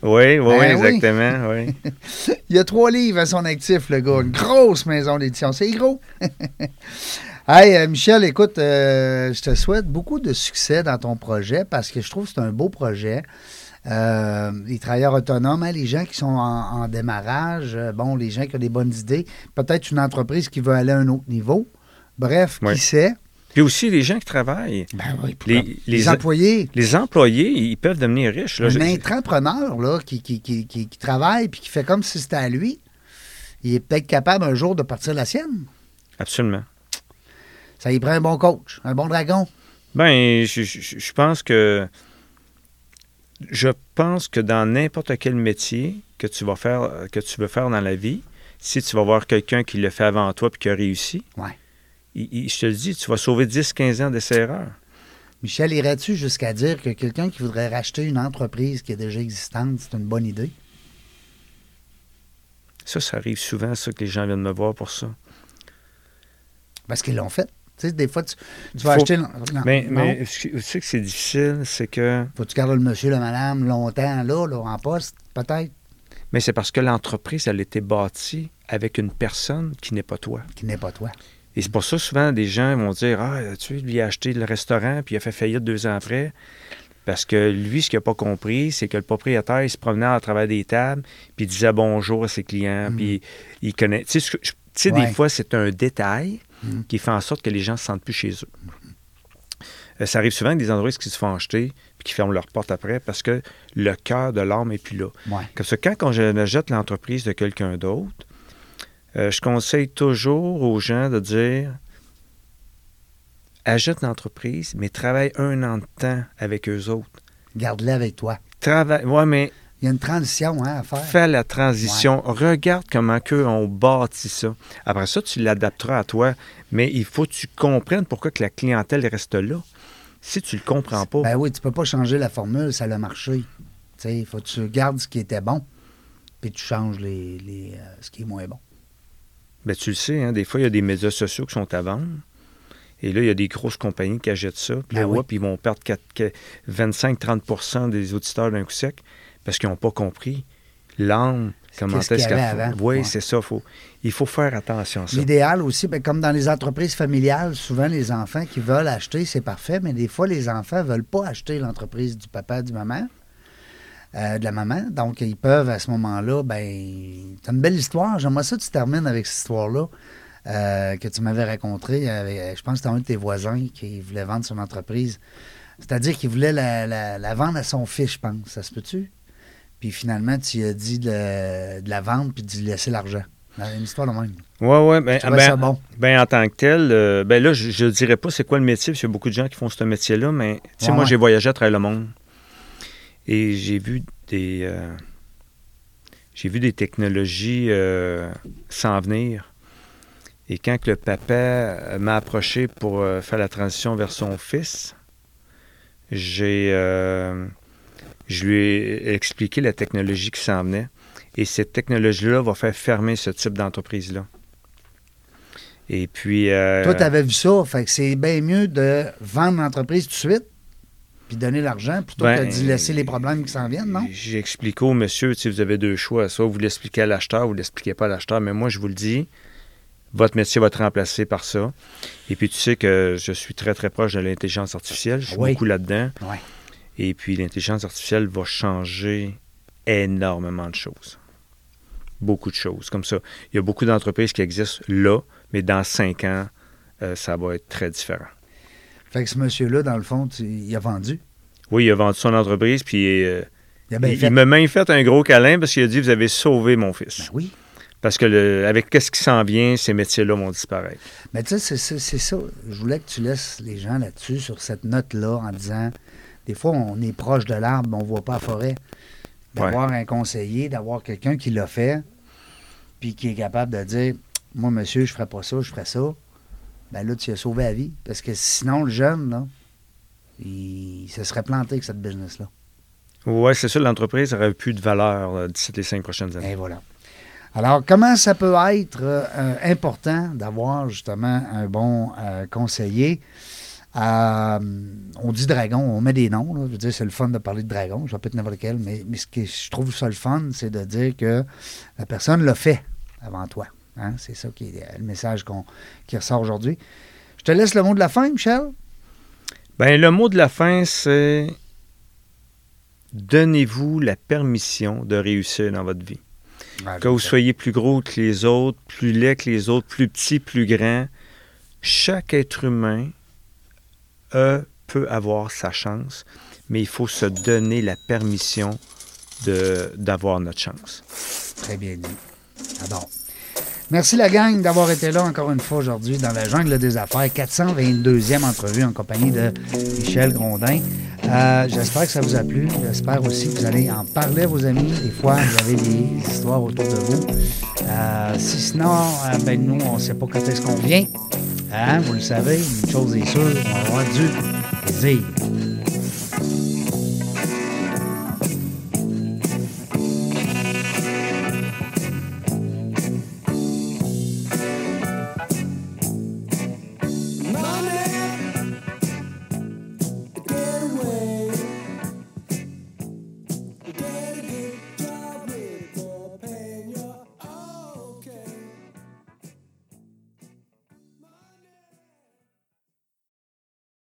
oui, oui, oui, Ben oui. exactement. Oui. (laughs) Il y a trois livres à son actif, le gars. Une grosse maison d'édition. C'est gros. Hey, euh, Michel, écoute, euh, je te souhaite beaucoup de succès dans ton projet parce que je trouve que c'est un beau projet. Euh, les travailleurs autonomes, hein, les gens qui sont en, en démarrage, euh, bon, les gens qui ont des bonnes idées, peut-être une entreprise qui veut aller à un autre niveau. Bref, Oui. qui sait? Puis aussi, les gens qui travaillent, Ben oui, Les- les, les- employés. les employés, ils peuvent devenir riches. Là. Un Je- intrapreneur là, qui, qui, qui, qui- qui travaille puis qui fait comme si c'était à lui, il est peut-être capable un jour de partir la sienne. Absolument. Ça y prend un bon coach, un bon dragon. Ben, je, je- je pense que je pense que dans n'importe quel métier que tu vas faire, que tu veux faire dans la vie, si tu vas voir quelqu'un qui le fait avant toi puis qui a réussi, Ouais. il- il- je te le dis, tu vas sauver 10-15 ans d'essais erreurs. Michel, irais-tu jusqu'à dire que quelqu'un qui voudrait racheter une entreprise qui est déjà existante, c'est une bonne idée? Ça, ça arrive souvent, ça, que les gens viennent me voir pour ça. Parce qu'ils l'ont fait. Tu sais, des fois, tu, tu vas Faut- acheter. Non, Mais, non. mais tu sais que c'est difficile, c'est que. Faut que tu gardes le monsieur, le madame longtemps, là, là en poste, peut-être, Mais c'est parce que l'entreprise, elle a été bâtie avec une personne qui n'est pas toi. qui n'est pas toi. Et c'est pour ça, souvent, des gens vont dire Ah, tu lui, il a acheté le restaurant, puis il a fait faillite deux ans après. Parce que lui, ce qu'il n'a pas compris, c'est que le propriétaire, il se promenait à travers des tables, puis il disait bonjour à ses clients, Mhm. puis il connaît. Tu sais, je- sais, Ouais. des fois, c'est un détail Mhm. qui fait en sorte que les gens ne se sentent plus chez eux. Euh, Ça arrive souvent avec des entreprises qui se font acheter, puis qui ferment leurs portes après, parce que le cœur de l'âme n'est plus là. Ouais. Comme ça, quand on jette l'entreprise de quelqu'un d'autre, euh, je conseille toujours aux gens de dire achète l'entreprise, mais travaille un an de temps avec eux autres. Garde-le avec toi. Travaille, ouais, mais Il y a une transition hein, à faire. fais la transition. Regarde comment qu'eux ont bâti ça. Après ça, tu l'adapteras à toi, mais il faut que tu comprennes pourquoi que la clientèle reste là. Si tu le comprends pas, Ben oui, tu peux pas changer la formule, ça a marché. Il faut que tu gardes ce qui était bon, puis tu changes les, les, euh, ce qui est moins bon. Ben, tu le sais, hein, des fois, il y a des médias sociaux qui sont à vendre. Et là, il y a des grosses compagnies qui achètent ça. Puis Ben là, oui. hop, ils vont perdre 25-30% des auditeurs d'un coup sec parce qu'ils n'ont pas compris l'âme, comment est-ce qu'elle faut. Oui, Ouais. c'est ça. Faut, il faut faire attention à ça. L'idéal aussi, ben, comme dans les entreprises familiales, souvent les enfants qui veulent acheter, c'est parfait, mais des fois, les enfants ne veulent pas acheter l'entreprise du papa, du maman, euh, de la maman. Donc, ils peuvent à ce moment-là, ben, c'est une belle histoire. J'aimerais ça que tu termines avec cette histoire-là euh, que tu m'avais racontée. je pense que c'était un de tes voisins qui voulait vendre son entreprise. C'est-à-dire qu'il voulait la, la- la vendre à son fils, je pense. Ça se peut-tu? Puis finalement, tu as dit de, de la vendre puis de lui laisser l'argent. Une histoire de même. Oui, oui. Ben, ben, ça bon. ben, en tant que tel, euh, ben là, je ne dirais pas c'est quoi le métier, parce qu'il y a beaucoup de gens qui font ce métier-là, mais tu sais, Ouais, moi, ouais. j'ai voyagé à travers le monde et j'ai vu des. euh, j'ai vu des technologies euh, s'en venir. Et quand le papa m'a approché pour faire la transition vers son fils, j'ai, je lui ai expliqué la technologie qui s'en venait. Et cette technologie-là va faire fermer ce type d'entreprise-là. Et puis. euh, Toi, tu avais vu ça, fait que c'est bien mieux de vendre l'entreprise tout de suite puis donner l'argent plutôt Ben, que d'y laisser les problèmes qui s'en viennent, non? J'ai expliqué au monsieur, tu sais, vous avez deux choix. Soit vous l'expliquez à l'acheteur, vous ne l'expliquez pas à l'acheteur. Mais moi, je vous le dis, votre métier va être remplacé par ça. Et puis, tu sais que je suis très, très proche de l'intelligence artificielle. Je suis Oui. beaucoup là-dedans. Ouais. Et puis, l'intelligence artificielle va changer énormément de choses. Beaucoup de choses. Comme ça, il y a beaucoup d'entreprises qui existent là, mais dans cinq ans, euh, ça va être très différent. Fait que ce monsieur-là, dans le fond, il a vendu? Oui, il a vendu son entreprise, puis euh, Il a bien il, fait. il m'a même fait un gros câlin parce qu'il a dit Vous avez sauvé mon fils. Ben oui. Parce que le- avec qu'est-ce qui s'en vient, ces métiers-là vont disparaître. Mais tu sais, c'est ça. Je voulais que tu laisses les gens là-dessus, sur cette note-là, en disant des fois, on est proche de l'arbre, mais on ne voit pas la forêt. D'avoir un conseiller, d'avoir quelqu'un qui l'a fait, puis qui est capable de dire Moi, monsieur, je ne ferais pas ça, je ferais ça. Ben là, tu as sauvé la vie. Parce que sinon, le jeune, là, il se serait planté avec cette business-là. Oui, c'est ça, l'entreprise aurait plus de valeur euh, d'ici les cinq prochaines années. Et voilà. Alors, comment ça peut être euh, important d'avoir justement un bon euh, conseiller? Euh, on dit dragon, on met des noms. là. Je veux dire, c'est le fun de parler de dragon, je vais peut-être n'importe lequel, mais, mais ce que je trouve ça le fun, c'est de dire que la personne l'a fait avant toi. Hein? C'est ça qui est le message qu'on- qui ressort aujourd'hui. Je te laisse le mot de la fin, Michel. Ben, le mot de la fin, c'est donnez-vous la permission de réussir dans votre vie. Que vous soyez plus gros que les autres, plus laid que les autres, plus petit, plus grand, chaque être humain euh, peut avoir sa chance, mais il faut se donner la permission d'avoir notre chance. Très bien dit. J'adore. Merci la gang d'avoir été là encore une fois aujourd'hui dans la jungle des affaires. 422e entrevue en compagnie de Michel Grondin. Euh, J'espère que ça vous a plu. J'espère aussi que vous allez en parler à vos amis. Des fois, vous avez des histoires autour de vous. Euh, si sinon, euh, ben nous, on ne sait pas quand est-ce qu'on vient. Hein, vous le savez, une chose est sûre, on avoir du plaisir.